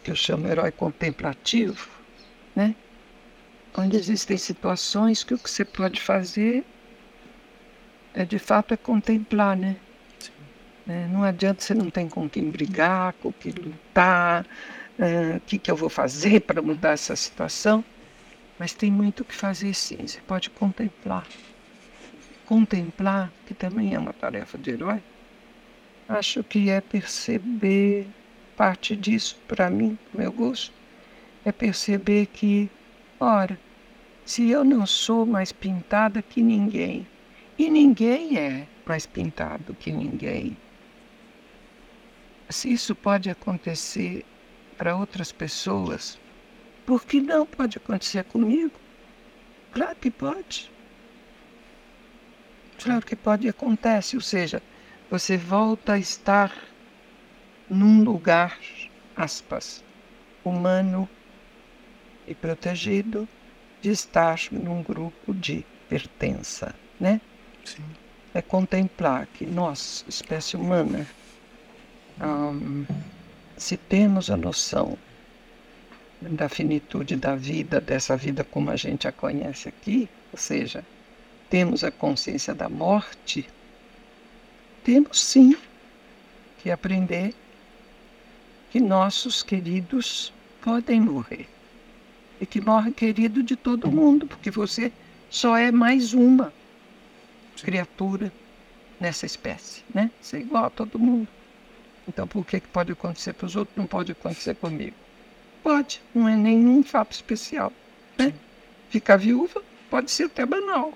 que eu chamo herói contemplativo, né? onde existem situações que o que você pode fazer é de fato é contemplar, né? É, não adianta você não tem com quem brigar, com quem lutar, é, o que, que eu vou fazer para mudar essa situação, mas tem muito o que fazer sim, você pode contemplar. Contemplar, que também é uma tarefa de herói, acho que é perceber parte disso, para mim, meu gosto, é perceber que, ora, se eu não sou mais pintada que ninguém, e ninguém é mais pintado que ninguém, se isso pode acontecer para outras pessoas, por que não pode acontecer comigo? Claro que pode. Claro que pode e acontece, ou seja, você volta a estar num lugar, aspas, humano e protegido de estar num grupo de pertença, né? Sim. É contemplar que nós, espécie humana, um, se temos a noção da finitude da vida, dessa vida como a gente a conhece aqui, ou seja, temos a consciência da morte, temos sim que aprender que nossos queridos podem morrer. E que morre querido de todo mundo, porque você só é mais uma criatura nessa espécie, né? Você é igual a todo mundo. Então, por que, pode acontecer para os outros, não pode acontecer comigo? Pode, não é nenhum fato especial. Né? Ficar viúva pode ser até banal.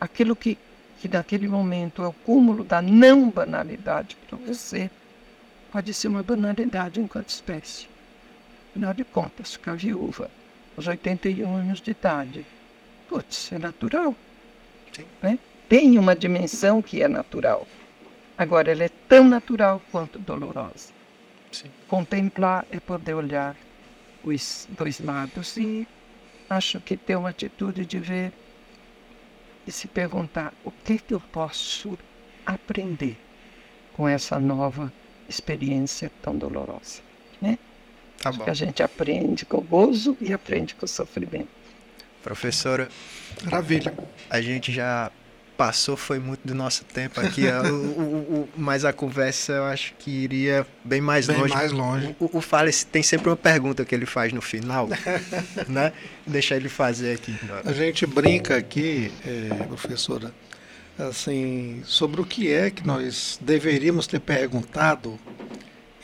Aquilo que, que naquele momento é o cúmulo da não banalidade para você pode ser uma banalidade enquanto espécie. Afinal de contas, ficar viúva aos 81 anos de idade, putz, é natural. Né? Tem uma dimensão que é natural. Agora, ela é tão natural quanto dolorosa. Sim. Contemplar é poder olhar os dois lados e acho que ter uma atitude de ver e se perguntar o que, que eu posso aprender com essa nova experiência tão dolorosa. Né? Tá bom. Que a gente aprende com o gozo e aprende com o sofrimento. Professora, maravilha. A gente já passou foi muito do nosso tempo aqui. o, o, o, mas a conversa eu acho que iria bem mais bem longe. mais longe. O, o Fales tem sempre uma pergunta que ele faz no final, né? Deixa ele fazer aqui. A gente brinca aqui, é, professora, assim, sobre o que é que nós deveríamos ter perguntado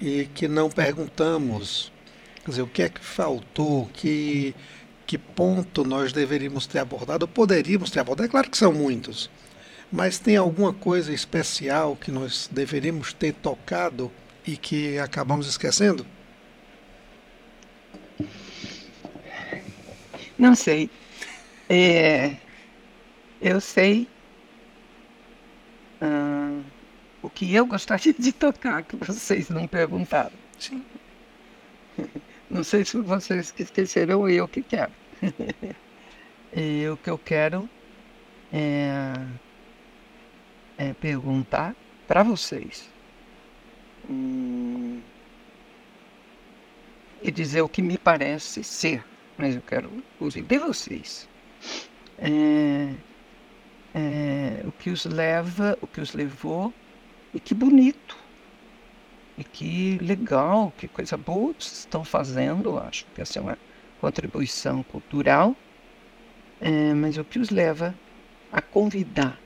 e que não perguntamos. Quer dizer, o que é que faltou, que, que ponto nós deveríamos ter abordado, ou poderíamos ter abordado. É claro que são muitos, mas tem alguma coisa especial que nós deveríamos ter tocado e que acabamos esquecendo? Não sei. É, eu sei ah, o que eu gostaria de tocar, que vocês não perguntaram. Sim. Não sei se vocês que esqueceram eu que quero. e o que eu quero é, é perguntar para vocês hum, e dizer o que me parece ser, mas eu quero ouvir de vocês. É, é, o que os leva, o que os levou, e que bonito, e que legal, que coisa boa que vocês estão fazendo, acho que essa é uma contribuição cultural, é, mas o que os leva a convidar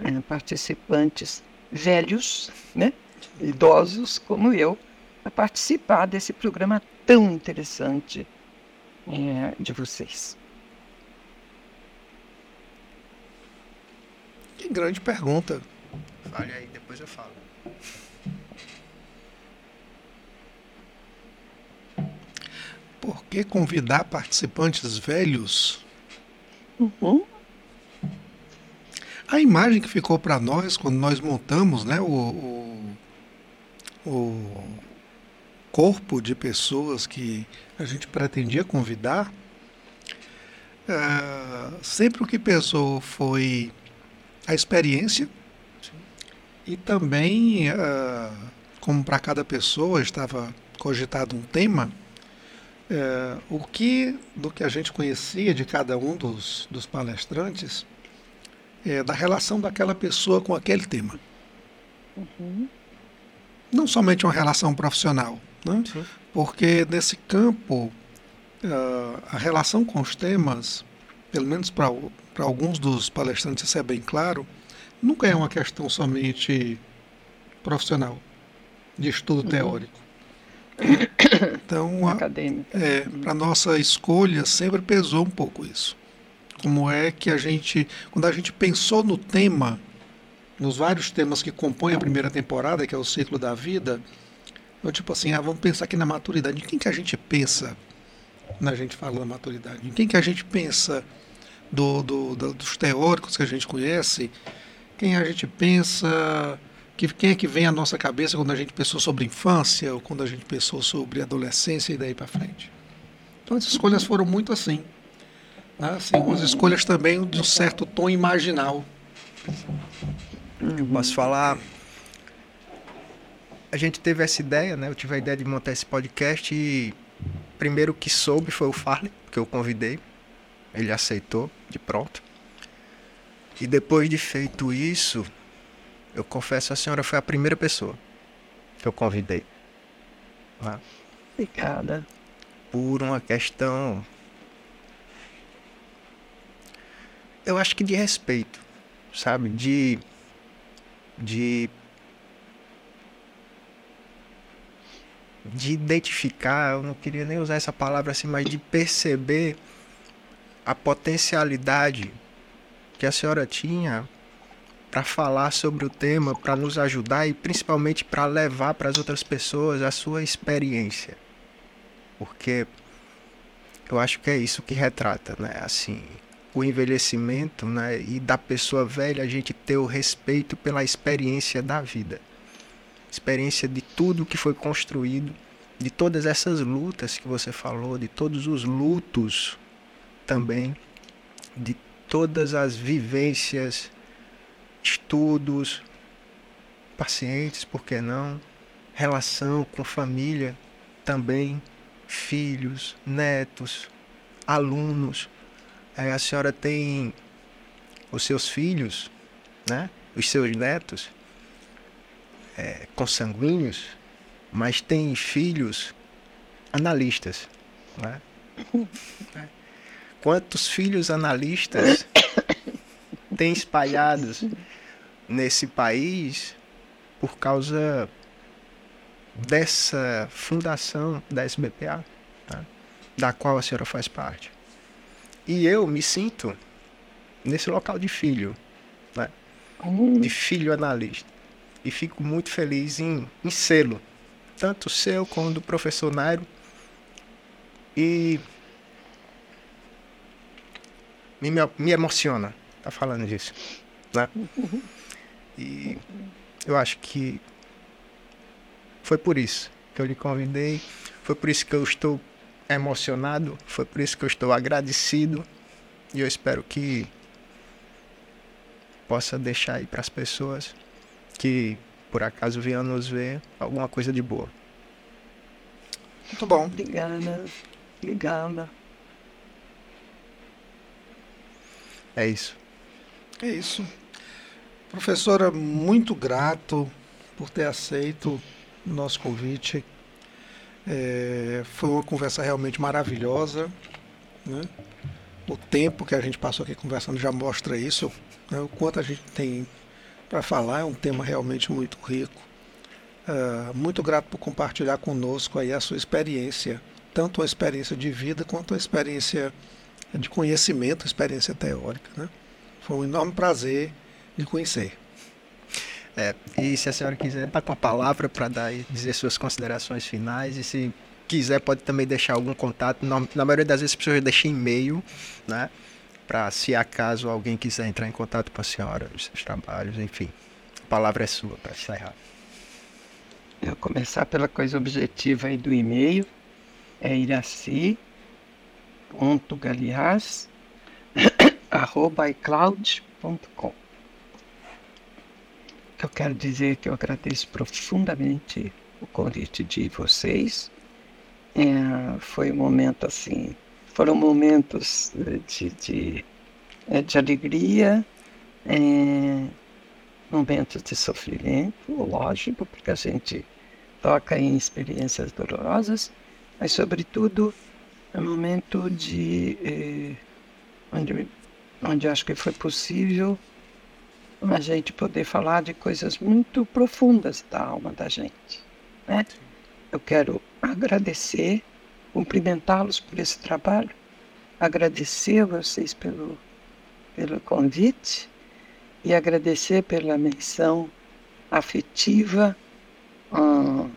é, participantes velhos, né, idosos como eu, a participar desse programa tão interessante é, de vocês. Que grande pergunta. Fale aí, depois eu falo. Por que convidar participantes velhos? Uhum. A imagem que ficou para nós quando nós montamos né, o, o, o, corpo de pessoas que a gente pretendia convidar, uh, sempre o que pesou foi a experiência e também, uh, como para cada pessoa estava cogitado um tema, uh, o que do que a gente conhecia de cada um dos, dos palestrantes, é, da relação daquela pessoa com aquele tema. Uhum. Não somente uma relação profissional, né? porque nesse campo, uh, a relação com os temas, pelo menos para alguns dos palestrantes isso é bem claro, nunca é uma questão somente profissional, de estudo uhum. teórico. Então, é, para nossa escolha sempre pesou um pouco isso. Como é que a gente, quando a gente pensou no tema, nos vários temas que compõem a primeira temporada, que é o ciclo da vida, eu tipo assim, ah, vamos pensar aqui na maturidade. Em quem que a gente pensa na gente fala da maturidade? Em quem que a gente pensa do, do, do, dos teóricos que a gente conhece? Quem a gente pensa que quem é que vem à nossa cabeça quando a gente pensou sobre infância ou quando a gente pensou sobre adolescência e daí para frente? Então as escolhas foram muito assim. Né? assim as escolhas também de um certo tom imaginal. Eu posso falar. A gente teve essa ideia, né? Eu tive a ideia de montar esse podcast e primeiro que soube foi o Farley, que eu convidei. Ele aceitou de pronto. E depois de feito isso, eu confesso a senhora foi a primeira pessoa que eu convidei. Obrigada. Por uma questão. Eu acho que de respeito, sabe? De. De. De identificar, eu não queria nem usar essa palavra assim, mas de perceber a potencialidade que a senhora tinha para falar sobre o tema, para nos ajudar e principalmente para levar para as outras pessoas a sua experiência. Porque eu acho que é isso que retrata, né? Assim, o envelhecimento, né? E da pessoa velha a gente ter o respeito pela experiência da vida. Experiência de tudo que foi construído, de todas essas lutas que você falou, de todos os lutos também, de todas as vivências estudos, pacientes, por que não? Relação com família também, filhos, netos, alunos. É, a senhora tem os seus filhos, né? os seus netos, é, consanguíneos, mas tem filhos analistas. Né? Quantos filhos analistas tem espalhados nesse país por causa dessa fundação da SBPA, tá? da qual a senhora faz parte. E eu me sinto nesse local de filho, né? de filho analista. E fico muito feliz em, em sê-lo, tanto seu como do professor Nairo. E me, me emociona tá falando disso, né? E eu acho que foi por isso que eu lhe convidei, foi por isso que eu estou emocionado, foi por isso que eu estou agradecido e eu espero que possa deixar aí para as pessoas que por acaso venham nos ver alguma coisa de boa. Muito bom. Obrigada. Obrigada. É isso. É isso. Professora, muito grato por ter aceito o nosso convite. É, foi uma conversa realmente maravilhosa. Né? O tempo que a gente passou aqui conversando já mostra isso. Né? O quanto a gente tem para falar. É um tema realmente muito rico. Uh, muito grato por compartilhar conosco aí a sua experiência, tanto a experiência de vida quanto a experiência de conhecimento, experiência teórica. Né? Foi um enorme prazer de conhecer. É, e se a senhora quiser, está com a palavra para dar e dizer suas considerações finais e se quiser pode também deixar algum contato. Na, na maioria das vezes as pessoas deixam e-mail, né? Para se acaso alguém quiser entrar em contato com a senhora, os seus trabalhos, enfim. A palavra é sua para encerrar. Eu começar pela coisa objetiva aí do e-mail. É iraci.galias arroba icloud.com. Eu quero dizer que eu agradeço profundamente o convite de vocês. É, foi um momento assim, foram momentos de, de, é, de alegria, é, momentos de sofrimento, lógico, porque a gente toca em experiências dolorosas, mas sobretudo é um momento de eh, onde onde acho que foi possível a gente poder falar de coisas muito profundas da alma da gente. Né? Eu quero agradecer, cumprimentá-los por esse trabalho, agradecer a vocês pelo, pelo convite e agradecer pela menção afetiva hum,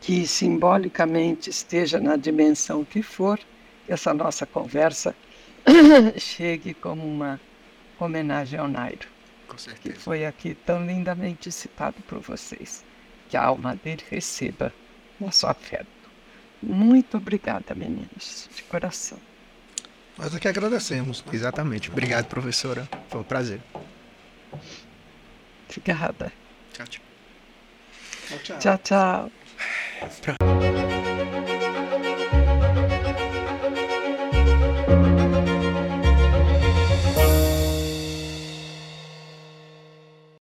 que simbolicamente esteja na dimensão que for, essa nossa conversa chegue como uma homenagem ao Nairo, que foi aqui tão lindamente citado por vocês. Que a alma dele receba nosso afeto. Muito obrigada, meninos, de coração. Nós aqui agradecemos. Né? Exatamente. Obrigado, professora. Foi um prazer. Obrigada. Tchau, tchau. Tchau, tchau. tchau.